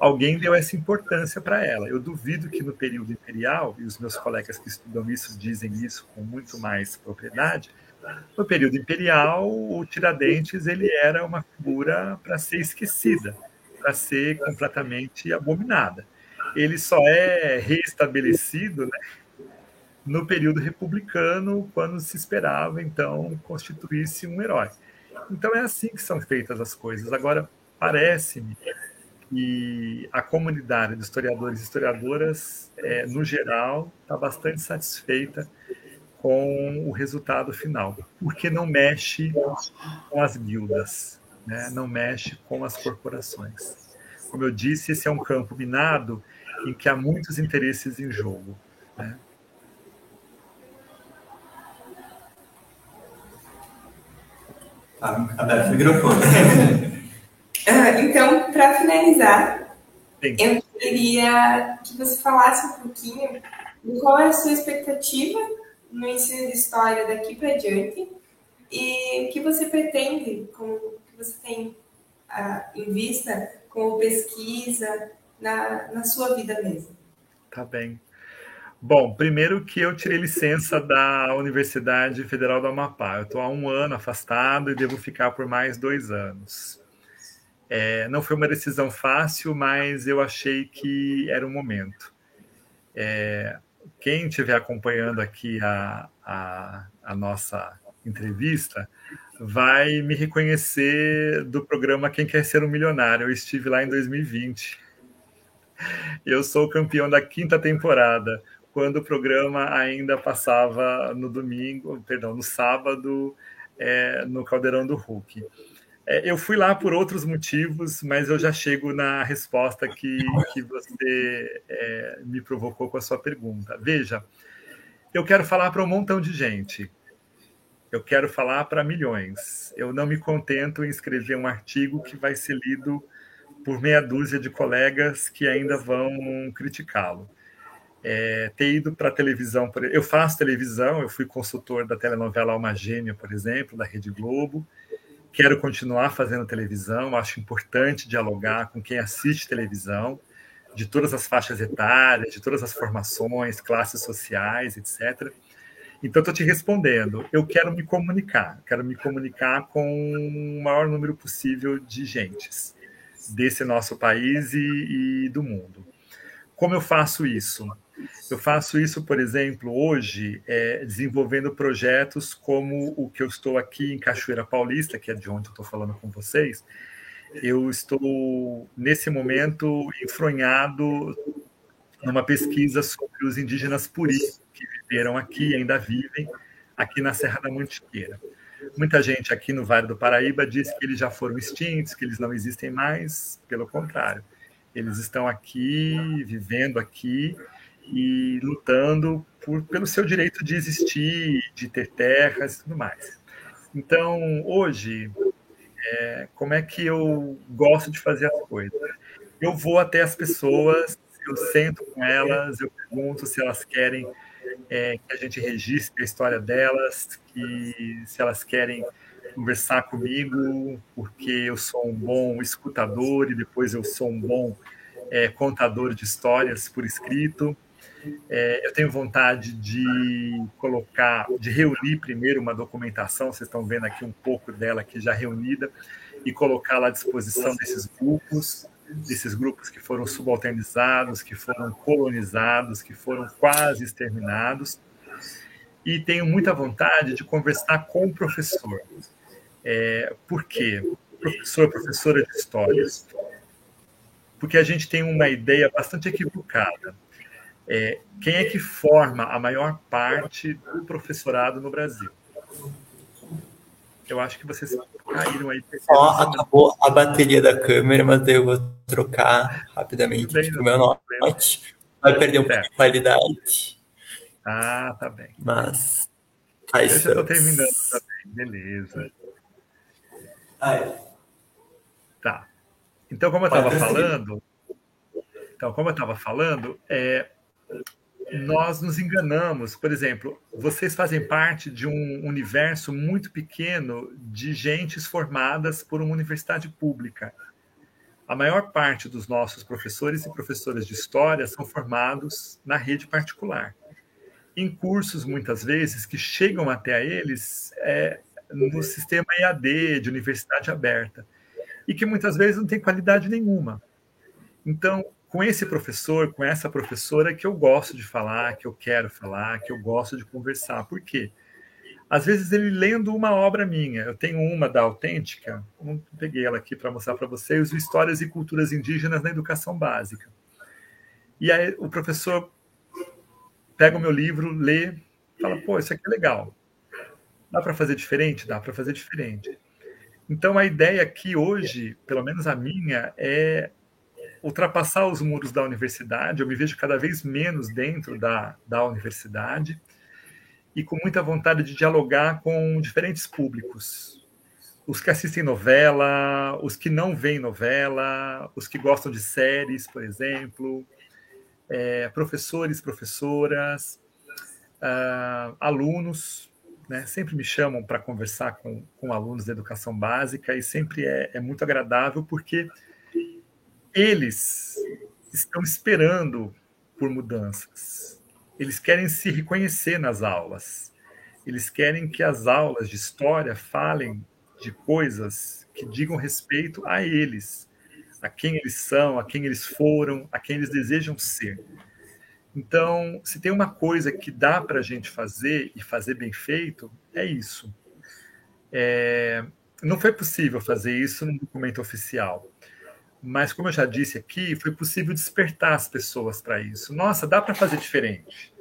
alguém deu essa importância para ela. Eu duvido que no período imperial, e os meus colegas que estudam isso dizem isso com muito mais propriedade, no período imperial, o Tiradentes ele era uma figura para ser esquecida, para ser completamente abominada. Ele só é reestabelecido né, no período republicano, quando se esperava, então, constituir-se um herói. Então, é assim que são feitas as coisas. Agora, parece-me e a comunidade de historiadores e historiadoras, é, no geral, está bastante satisfeita com o resultado final, porque não mexe com as guildas, né? não mexe com as corporações. Como eu disse, esse é um campo minado em que há muitos interesses em jogo. Né? Ah, aberto o microfone. Ah, então, para finalizar, Sim. eu queria que você falasse um pouquinho de qual é a sua expectativa no ensino de história daqui para diante e o que você pretende, como que você tem uh, em vista como pesquisa, na, na sua vida mesmo? Tá bem. Bom, primeiro que eu tirei licença da Universidade Federal do Amapá. Eu estou há um ano afastado e devo ficar por mais dois anos. É, não foi uma decisão fácil, mas eu achei que era o momento. É, quem estiver acompanhando aqui a, a, a, nossa entrevista vai me reconhecer do programa Quem Quer Ser um Milionário. Eu estive lá em 2020. Eu sou campeão da quinta temporada quando o programa ainda passava no domingo, perdão, no sábado, é, no Caldeirão do Hulk. É, eu fui lá por outros motivos, mas eu já chego na resposta que, que você é, me provocou com a sua pergunta. Veja, eu quero falar para um montão de gente. Eu quero falar para milhões. Eu não me contento em escrever um artigo que vai ser lido por meia dúzia de colegas que ainda vão criticá-lo é, ter ido para a televisão. Eu faço televisão, eu fui consultor da telenovela Alma Gêmea, por exemplo, da Rede Globo. Quero continuar fazendo televisão, acho importante dialogar com quem assiste televisão, de todas as faixas etárias, de todas as formações, classes sociais, etc. Então, estou te respondendo. Eu quero me comunicar, quero me comunicar com o maior número possível de gentes desse nosso país e, e do mundo. Como eu faço isso? Eu faço isso, por exemplo, hoje, é, desenvolvendo projetos como o que eu estou aqui em Cachoeira Paulista, que é de onde eu estou falando com vocês. Eu estou, nesse momento, enfronhado numa pesquisa sobre os indígenas puris que viveram aqui ainda vivem aqui na Serra da Mantiqueira. Muita gente aqui no Vale do Paraíba diz que eles já foram extintos, que eles não existem mais, pelo contrário. Eles estão aqui, vivendo aqui, e lutando por, pelo seu direito de existir, de ter terras e tudo mais. Então, hoje, é, como é que eu gosto de fazer as coisas? Eu vou até as pessoas, eu sento com elas, eu pergunto se elas querem é, que a gente registre a história delas, que se elas querem conversar comigo, porque eu sou um bom escutador e depois eu sou um bom é, contador de histórias por escrito. É, eu tenho vontade de colocar, de reunir primeiro uma documentação, vocês estão vendo aqui um pouco dela aqui já reunida, e colocá-la à disposição desses grupos, desses grupos que foram subalternizados, que foram colonizados, que foram quase exterminados. E tenho muita vontade de conversar com o professor. É, por quê? Professor, professora de história. Porque a gente tem uma ideia bastante equivocada é, quem é que forma a maior parte do professorado no Brasil? Eu acho que vocês caíram aí. Ó, acabou a bateria da câmera, mas eu vou trocar rapidamente bem, o meu note. Vai perder um pouco de qualidade. Ah, tá bem. Mas. Aí eu estou terminando também, beleza. Aí. Tá. Então, como eu estava falando, então, como eu estava falando, é, nós nos enganamos. Por exemplo, vocês fazem parte de um universo muito pequeno de gentes formadas por uma universidade pública. A maior parte dos nossos professores e professoras de história são formados na rede particular. Em cursos, muitas vezes, que chegam até eles é, no sistema EAD, de universidade aberta, e que muitas vezes não tem qualidade nenhuma. Então, com esse professor, com essa professora que eu gosto de falar, que eu quero falar, que eu gosto de conversar. Por quê? Às vezes ele lendo uma obra minha, eu tenho uma da Autêntica, peguei ela aqui para mostrar para vocês, Histórias e Culturas Indígenas na Educação Básica. E aí o professor pega o meu livro, lê, fala, pô, isso aqui é legal. Dá para fazer diferente? Dá para fazer diferente. Então a ideia aqui hoje, pelo menos a minha, é ultrapassar os muros da universidade, eu me vejo cada vez menos dentro da, da universidade e com muita vontade de dialogar com diferentes públicos. Os que assistem novela, os que não veem novela, os que gostam de séries, por exemplo, é, professores, professoras, uh, alunos, né, sempre me chamam para conversar com, com alunos da educação básica e sempre é, é muito agradável porque eles estão esperando por mudanças. Eles querem se reconhecer nas aulas. Eles querem que as aulas de história falem de coisas que digam respeito a eles, a quem eles são, a quem eles foram, a quem eles desejam ser. Então, se tem uma coisa que dá para a gente fazer e fazer bem feito, é isso. É, não foi possível fazer isso num documento oficial. Mas, como eu já disse aqui, foi possível despertar as pessoas para isso. Nossa, dá para fazer diferente.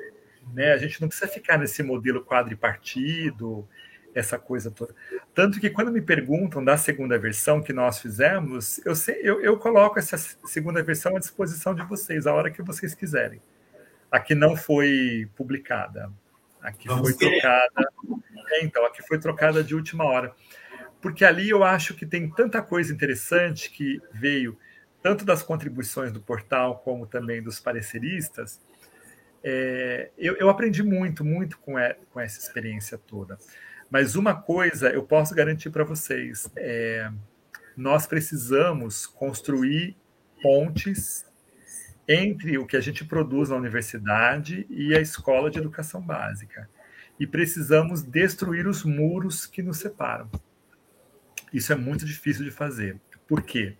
Né? A gente não precisa ficar nesse modelo quadripartido, essa coisa toda. Tanto que quando me perguntam da segunda versão que nós fizemos, eu, sei, eu, eu coloco essa segunda versão à disposição de vocês, a hora que vocês quiserem a que não foi publicada. A que Vamos foi ver. trocada. É, então, a que foi trocada de última hora. Porque ali eu acho que tem tanta coisa interessante que veio, tanto das contribuições do portal, como também dos pareceristas. É, eu, eu, aprendi muito, muito com, é, com essa experiência toda. Mas uma coisa eu posso garantir para vocês: é, nós precisamos construir pontes entre o que a gente produz na universidade e a escola de educação básica. E precisamos destruir os muros que nos separam. Isso é muito difícil de fazer. Por quê?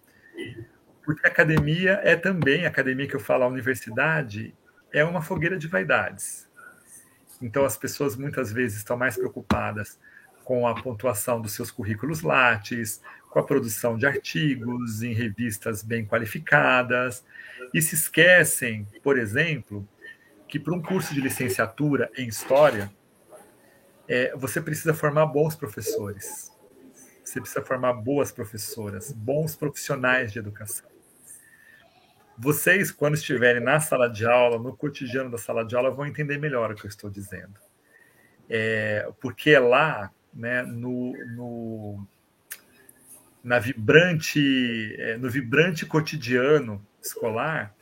Porque a academia é também, a academia que eu falo, a universidade, é uma fogueira de vaidades. Então, as pessoas muitas vezes estão mais preocupadas com a pontuação dos seus currículos Lattes, com a produção de artigos em revistas bem qualificadas, e se esquecem, por exemplo, que para um curso de licenciatura em História, é, você precisa formar bons professores, você precisa formar boas professoras, bons profissionais de educação. Vocês, quando estiverem na sala de aula, no cotidiano da sala de aula, vão entender melhor o que eu estou dizendo. É, porque é lá, né, no, no na vibrante, é, no vibrante cotidiano escolar,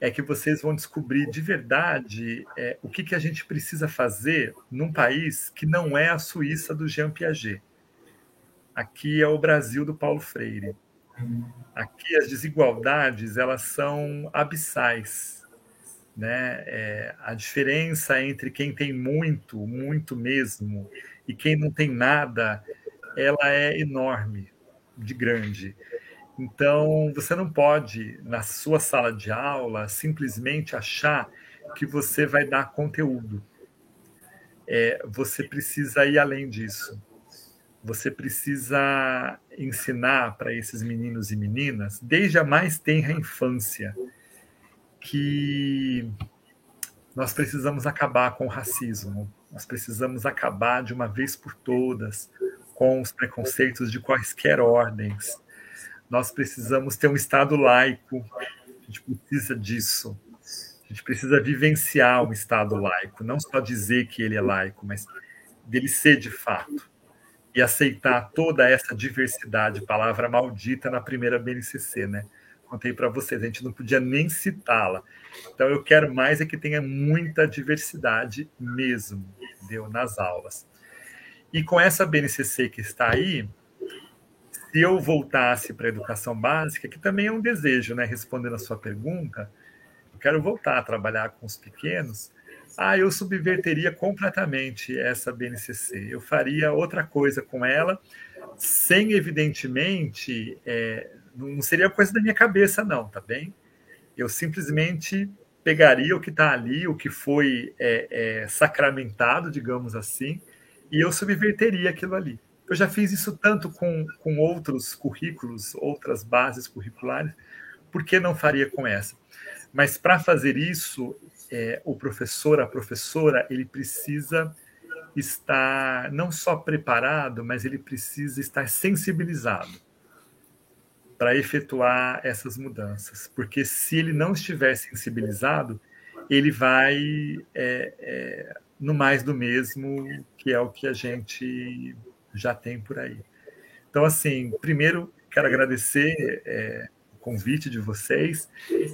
é que vocês vão descobrir de verdade é, o que, que a gente precisa fazer num país que não é a Suíça do Jean Piaget. Aqui é o Brasil do Paulo Freire. Aqui as desigualdades elas são abissais, né? É, a diferença entre quem tem muito, muito mesmo, e quem não tem nada, ela é enorme de grande. Então, você não pode, na sua sala de aula, simplesmente achar que você vai dar conteúdo. É, você precisa ir além disso. Você precisa ensinar para esses meninos e meninas, desde a mais tenra infância, que nós precisamos acabar com o racismo, nós precisamos acabar de uma vez por todas com os preconceitos de quaisquer ordens. Nós precisamos ter um Estado laico, a gente precisa disso. A gente precisa vivenciar um Estado laico, não só dizer que ele é laico, mas dele ser de fato. E aceitar toda essa diversidade, palavra maldita na primeira BNCC, né? Contei para vocês, a gente não podia nem citá-la. Então eu quero mais é que tenha muita diversidade mesmo, deu nas aulas. E com essa BNCC que está aí, se eu voltasse para a educação básica, que também é um desejo, né? Respondendo a sua pergunta, eu quero voltar a trabalhar com os pequenos. Ah, eu subverteria completamente essa BNCC. Eu faria outra coisa com ela, sem evidentemente, é, não seria coisa da minha cabeça, não, tá bem? Eu simplesmente pegaria o que está ali, o que foi é, é, sacramentado, digamos assim, e eu subverteria aquilo ali. Eu já fiz isso tanto com, com outros currículos, outras bases curriculares, por que não faria com essa? Mas para fazer isso, é, o professor, a professora, ele precisa estar não só preparado, mas ele precisa estar sensibilizado para efetuar essas mudanças. Porque se ele não estiver sensibilizado, ele vai é, é, no mais do mesmo, que é o que a gente já tem por aí. Então, assim, primeiro quero agradecer é, convite de vocês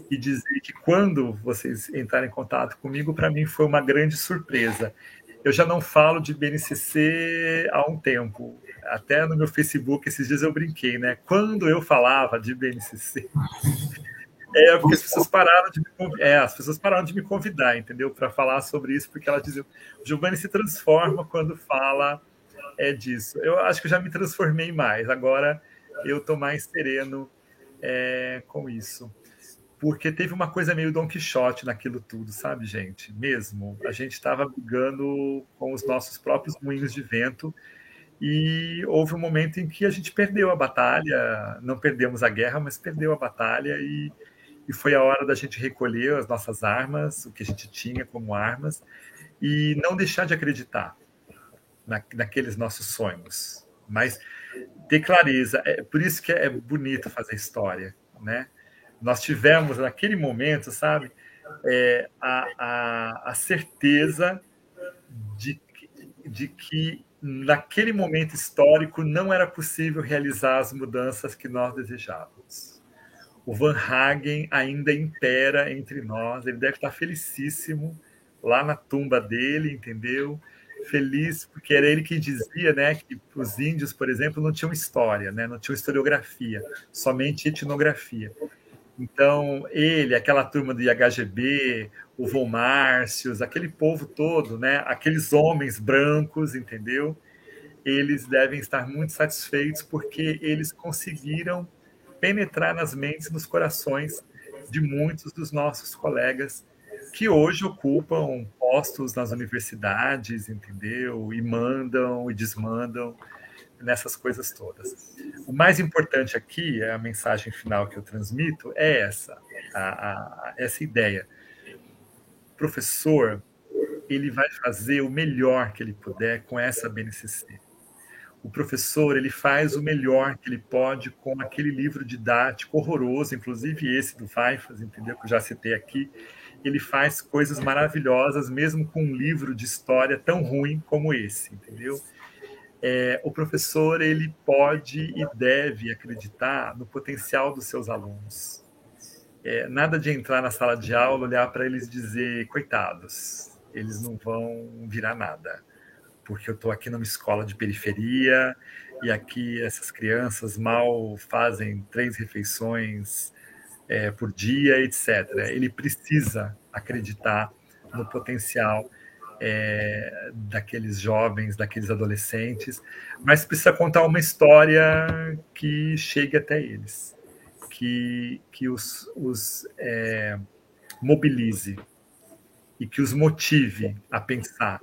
e dizer que quando vocês entrarem em contato comigo, para mim foi uma grande surpresa. Eu já não falo de BNCC há um tempo. Até no meu Facebook esses dias eu brinquei, né? Quando eu falava de BNCC, É, porque as pessoas pararam de me, é, as pessoas pararam de me convidar, entendeu? Para falar sobre isso, porque ela dizia, o Giovanni se transforma quando fala é disso. Eu acho que eu já me transformei mais. Agora eu estou mais sereno é, com isso. Porque teve uma coisa meio Don Quixote naquilo tudo, sabe, gente? Mesmo. A gente estava brigando com os nossos próprios moinhos de vento e houve um momento em que a gente perdeu a batalha. Não perdemos a guerra, mas perdeu a batalha e, e foi a hora da gente recolher as nossas armas, o que a gente tinha como armas, e não deixar de acreditar na, naqueles nossos sonhos. Mas ter clareza. É por isso que é bonito fazer história, né? Nós tivemos naquele momento, sabe, é, a, a, a certeza de, de que naquele momento histórico não era possível realizar as mudanças que nós desejávamos. O Van Hagen ainda impera entre nós, ele deve estar felicíssimo lá na tumba dele, entendeu? Feliz, porque era ele que dizia né, que os índios, por exemplo, não tinham história, né, não tinham historiografia, somente etnografia. Então, ele, aquela turma do IHGB, o Von Márcios, aquele povo todo, né, aqueles homens brancos, entendeu? Eles devem estar muito satisfeitos porque eles conseguiram penetrar nas mentes, nos corações de muitos dos nossos colegas que hoje ocupam postos nas universidades, entendeu? E mandam e desmandam nessas coisas todas. O mais importante aqui, a mensagem final que eu transmito, é essa, a, a, essa ideia. O professor, ele vai fazer o melhor que ele puder com essa BNCC. O professor, ele faz o melhor que ele pode com aquele livro didático horroroso, inclusive esse do Faifas, entendeu? Que eu já citei aqui, ele faz coisas maravilhosas, mesmo com um livro de história tão ruim como esse, entendeu? É, o professor ele pode e deve acreditar no potencial dos seus alunos. É, nada de entrar na sala de aula, olhar para eles e dizer, coitados, eles não vão virar nada, porque eu estou aqui numa escola de periferia e aqui essas crianças mal fazem três refeições é, por dia, etc. Ele precisa acreditar no potencial é, daqueles jovens, daqueles adolescentes, mas precisa contar uma história que chegue até eles, que, que os, os é, mobilize e que os motive a pensar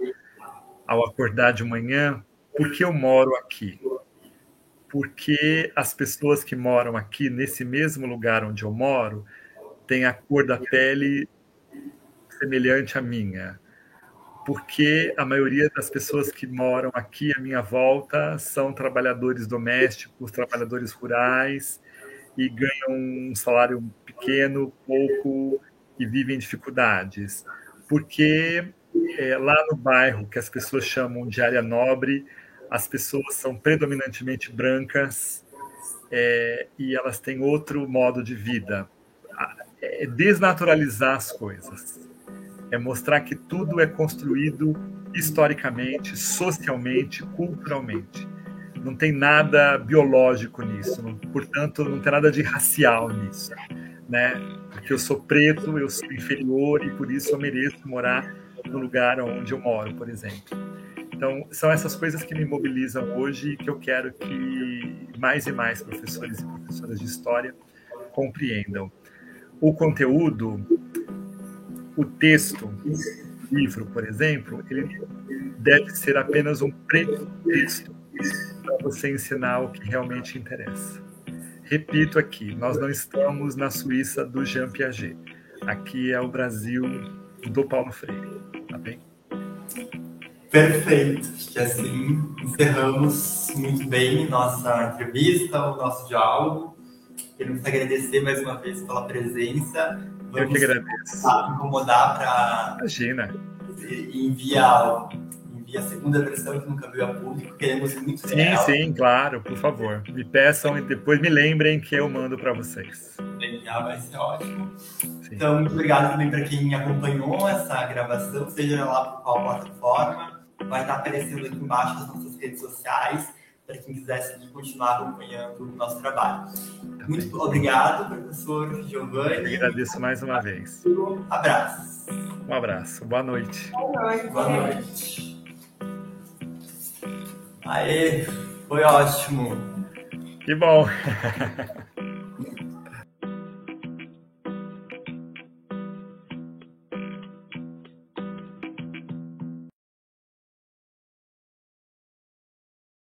ao acordar de manhã por que eu moro aqui, porque as pessoas que moram aqui, nesse mesmo lugar onde eu moro, têm a cor da pele semelhante à minha. Porque a maioria das pessoas que moram aqui à minha volta são trabalhadores domésticos, trabalhadores rurais, e ganham um salário pequeno, pouco, e vivem dificuldades. Porque é, lá no bairro, que as pessoas chamam de área nobre, as pessoas são predominantemente brancas é, e elas têm outro modo de vida. É desnaturalizar as coisas. É mostrar que tudo é construído historicamente, socialmente, culturalmente. Não tem nada biológico nisso, não, portanto, não tem nada de racial nisso. Né? Porque eu sou preto, eu sou inferior e por isso eu mereço morar no lugar onde eu moro, por exemplo. Então, são essas coisas que me mobilizam hoje e que eu quero que mais e mais professores e professoras de história compreendam. O conteúdo, o texto, o livro, por exemplo, ele deve ser apenas um pretexto para você ensinar o que realmente interessa. Repito aqui, nós não estamos na Suíça do Jean Piaget. Aqui é o Brasil do Paulo Freire, tá bem? Perfeito. Acho que assim encerramos muito bem nossa entrevista, o nosso diálogo. Queremos agradecer mais uma vez pela presença. Vamos Eu que agradeço. incomodar para. Imagina. Enviar, envia a segunda versão que nunca veio a público. Queremos muito Sim, ela. sim, claro, por favor. Me peçam e depois me lembrem que eu mando para vocês. Enviar vai ser ótimo. Sim. Então, muito obrigado também para quem acompanhou essa gravação, seja lá por qual plataforma vai estar aparecendo aqui embaixo as nossas redes sociais. para quem quisesse continuar acompanhando o nosso trabalho. Muito obrigado, professor Giovanni. Eu agradeço mais uma vez. Um abraço. Um abraço. Boa noite. Boa noite. Boa noite. Aê, foi ótimo. Que bom.